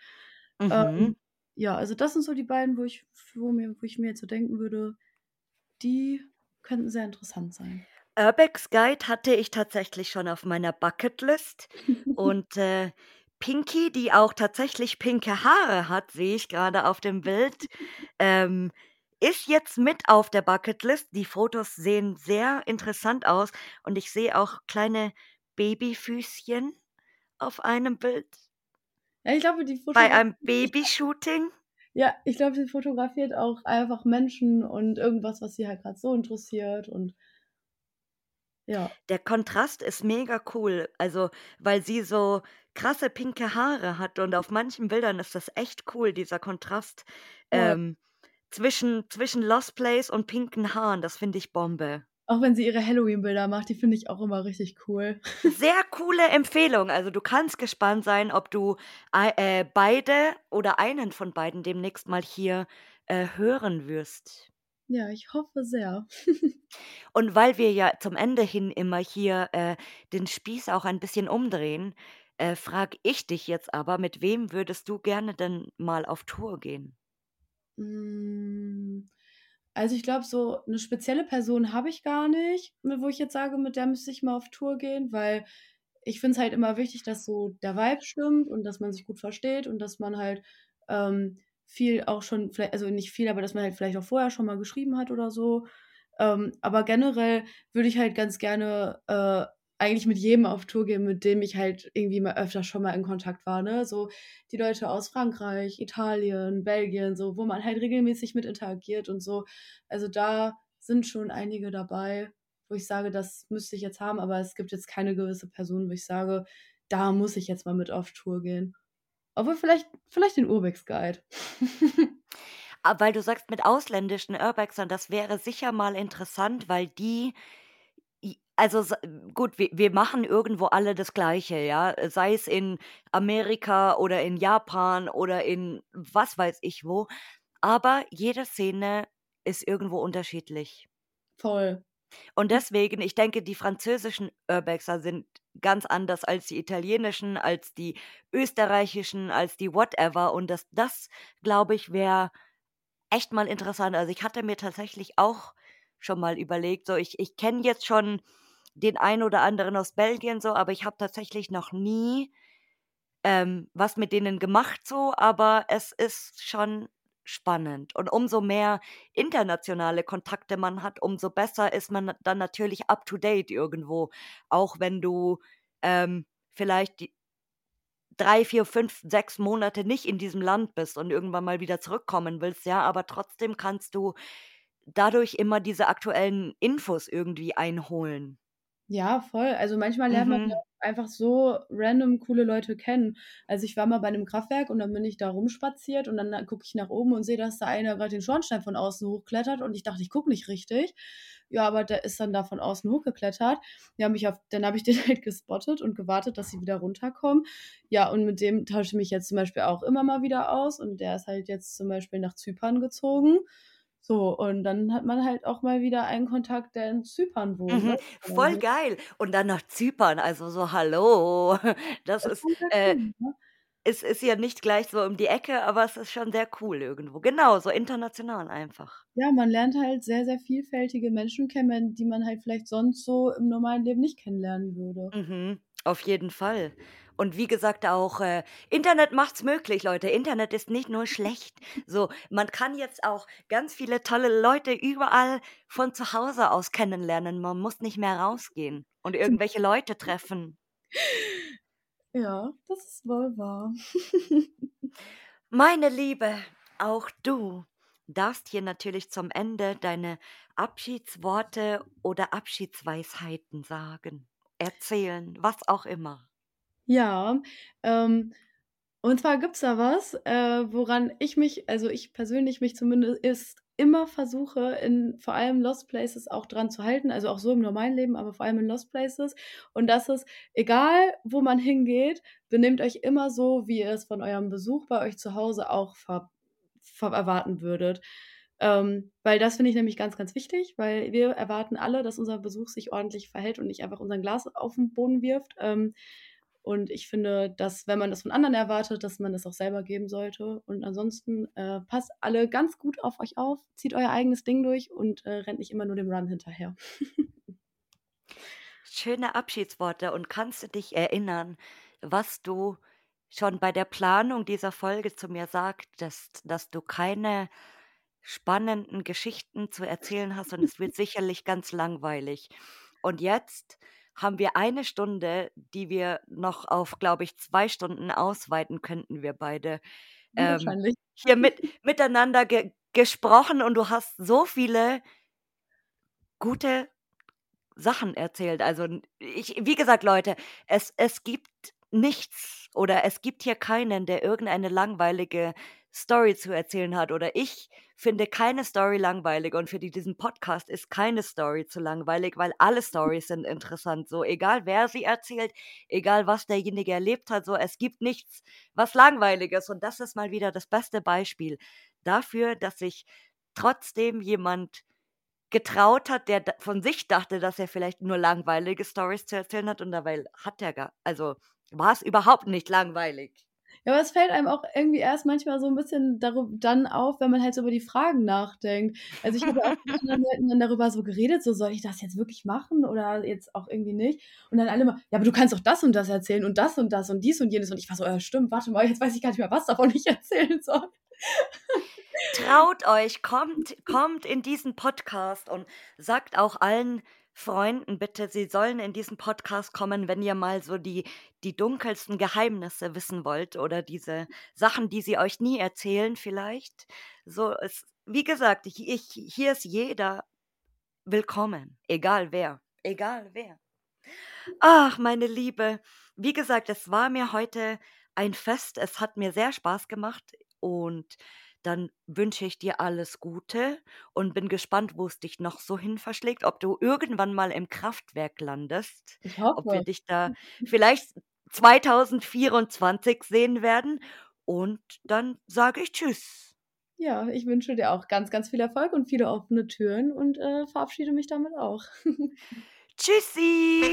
Mhm. Ähm, ja, also das sind so die beiden, wo ich, wo mir, wo ich mir jetzt so denken würde, die könnten sehr interessant sein. Urbex Guide hatte ich tatsächlich schon auf meiner Bucketlist. Und äh, Pinky, die auch tatsächlich pinke Haare hat, sehe ich gerade auf dem Bild, ähm, ist jetzt mit auf der Bucketlist. Die Fotos sehen sehr interessant aus und ich sehe auch kleine Babyfüßchen auf einem Bild Ja, ich glaube, die bei Fotogra einem Babyshooting. ja, ich glaube, sie fotografiert auch einfach Menschen und irgendwas, was sie halt gerade so interessiert und ja. Der Kontrast ist mega cool, also weil sie so krasse pinke Haare hat und auf manchen Bildern ist das echt cool, dieser Kontrast Voll. ähm, zwischen, zwischen Lost Place und pinken Haaren. Das finde ich Bombe. Auch wenn sie ihre Halloween-Bilder macht, die finde ich auch immer richtig cool. Sehr coole Empfehlung. Also du kannst gespannt sein, ob du ei- äh, beide oder einen von beiden demnächst mal hier äh, hören wirst. Ja, ich hoffe sehr. Und weil wir ja zum Ende hin immer hier äh, den Spieß auch ein bisschen umdrehen, äh, frage ich dich jetzt aber, mit wem würdest du gerne denn mal auf Tour gehen? Mm, Also ich glaube, so eine spezielle Person habe ich gar nicht, wo ich jetzt sage, mit der müsste ich mal auf Tour gehen, weil ich finde es halt immer wichtig, dass so der Vibe stimmt und dass man sich gut versteht und dass man halt ähm, viel auch schon, also nicht viel, aber dass man halt vielleicht auch vorher schon mal geschrieben hat oder so. Ähm, aber generell würde ich halt ganz gerne äh, eigentlich mit jedem auf Tour gehen, mit dem ich halt irgendwie mal öfter schon mal in Kontakt war, ne? So die Leute aus Frankreich, Italien, Belgien, so, wo man halt regelmäßig mit interagiert und so. Also da sind schon einige dabei, wo ich sage, das müsste ich jetzt haben, aber es gibt jetzt keine gewisse Person, wo ich sage, da muss ich jetzt mal mit auf Tour gehen. Aber vielleicht, vielleicht den Urbex Guide. Aber weil du sagst, mit ausländischen Urbexern, das wäre sicher mal interessant, weil die, also gut, wir, wir machen irgendwo alle das Gleiche, ja, sei es in Amerika oder in Japan oder in was weiß ich wo, aber jede Szene ist irgendwo unterschiedlich. Voll. Und deswegen, ich denke, die französischen Urbexer sind ganz anders als die italienischen, als die österreichischen, als die whatever. Und das, das glaube ich, wäre echt mal interessant. Also ich hatte mir tatsächlich auch schon mal überlegt, so ich, ich kenne jetzt schon den einen oder anderen aus Belgien so, aber ich habe tatsächlich noch nie ähm, was mit denen gemacht so, aber es ist schon spannend. Und umso mehr internationale Kontakte man hat, umso besser ist man dann natürlich up to date irgendwo. Auch wenn du ähm, vielleicht drei, vier, fünf, sechs Monate nicht in diesem Land bist und irgendwann mal wieder zurückkommen willst, ja, aber trotzdem kannst du dadurch immer diese aktuellen Infos irgendwie einholen. Ja, voll. Also manchmal lernt man mhm. einfach so random coole Leute kennen. Also ich war mal bei einem Kraftwerk und dann bin ich da rumspaziert und dann gucke ich nach oben und sehe, dass da einer gerade den Schornstein von außen hochklettert und ich dachte, ich gucke nicht richtig. Ja, aber der ist dann da von außen hochgeklettert. Ja, mich auf, dann habe ich den halt gespottet und gewartet, dass sie wieder runterkommen. Ja, und mit dem tausche ich mich jetzt zum Beispiel auch immer mal wieder aus und der ist halt jetzt zum Beispiel nach Zypern gezogen. So, und dann hat man halt auch mal wieder einen Kontakt, der in Zypern wohnt, Mhm, ne? voll geil. Und dann nach Zypern, also so hallo. Das Das ist, sehr äh cool, ne? es ist ja nicht gleich so um die Ecke, aber es ist schon sehr cool irgendwo. Genau, so international einfach. Ja, man lernt halt sehr, sehr vielfältige Menschen kennen, die man halt vielleicht sonst so im normalen Leben nicht kennenlernen würde. Mhm, auf jeden Fall. Und wie gesagt auch, äh, Internet macht's möglich, Leute. Internet ist nicht nur schlecht. So, man kann jetzt auch ganz viele tolle Leute überall von zu Hause aus kennenlernen. Man muss nicht mehr rausgehen und irgendwelche Leute treffen. Ja, das ist wohl wahr. Meine Liebe, auch du darfst hier natürlich zum Ende deine Abschiedsworte oder Abschiedsweisheiten sagen, erzählen, was auch immer. Ja, ähm, und zwar gibt's da was, äh, woran ich mich also ich persönlich mich zumindest immer versuche, in vor allem Lost Places auch dran zu halten, also auch so im normalen Leben, aber vor allem in Lost Places. Und das ist, egal wo man hingeht, benehmt euch immer so, wie ihr es von eurem Besuch bei euch zu Hause auch ver, ver erwarten würdet. Ähm, weil das finde ich nämlich ganz, ganz wichtig, weil wir erwarten alle, dass unser Besuch sich ordentlich verhält und nicht einfach unser Glas auf den Boden wirft. Ähm, und ich finde, dass, wenn man das von anderen erwartet, dass man das auch selber geben sollte. Und ansonsten äh, passt alle ganz gut auf euch auf, zieht euer eigenes Ding durch und äh, rennt nicht immer nur dem Run hinterher. Schöne Abschiedsworte. Und kannst du dich erinnern, was du schon bei der Planung dieser Folge zu mir sagtest, dass du keine spannenden Geschichten zu erzählen hast und es wird sicherlich ganz langweilig. Und jetzt haben wir eine Stunde, die wir noch auf, glaube ich, zwei Stunden ausweiten könnten, wir beide. Ähm, Wahrscheinlich. hier mit, miteinander ge gesprochen und du hast so viele gute Sachen erzählt. Also ich, wie gesagt, Leute, es, es gibt nichts oder es gibt hier keinen, der irgendeine langweilige Story zu erzählen hat. Oder ich finde keine Story langweilig und für diesen Podcast ist keine Story zu langweilig, weil alle Stories sind interessant. So, egal wer sie erzählt, egal was derjenige erlebt hat, so, es gibt nichts, was langweilig ist. Und das ist mal wieder das beste Beispiel dafür, dass sich trotzdem jemand getraut hat, der von sich dachte, dass er vielleicht nur langweilige Stories zu erzählen hat und dabei hat er gar, also war es überhaupt nicht langweilig. Ja, aber es fällt einem auch irgendwie erst manchmal so ein bisschen darüber dann auf, wenn man halt so über die Fragen nachdenkt. Also, ich habe auch mit anderen Leuten dann darüber so geredet, so: „Soll ich das jetzt wirklich machen oder jetzt auch irgendwie nicht?“ Und dann alle immer: „Ja, aber du kannst doch das und das erzählen und das und das und dies und jenes.“ Und ich war so: „Ja, stimmt, warte mal, jetzt weiß ich gar nicht mehr, was davon ich erzählen soll.“ Traut euch, kommt kommt in diesen Podcast und sagt auch allen Freunden bitte, sie sollen in diesen Podcast kommen, wenn ihr mal so die die dunkelsten Geheimnisse wissen wollt oder diese Sachen, die sie euch nie erzählen vielleicht. So, es wie gesagt, ich ich hier ist jeder willkommen, egal wer, egal wer. Ach, meine Liebe, wie gesagt, es war mir heute ein Fest. Es hat mir sehr Spaß gemacht und dann wünsche ich dir alles Gute und bin gespannt, wo es dich noch so hin verschlägt, ob du irgendwann mal im Kraftwerk landest, Ich ob wir hoffe. dich da vielleicht 2024 sehen werden. Und dann sage ich Tschüss. Ja, ich wünsche dir auch ganz, ganz viel Erfolg und viele offene Türen und, äh, verabschiede mich damit auch. Tschüssi.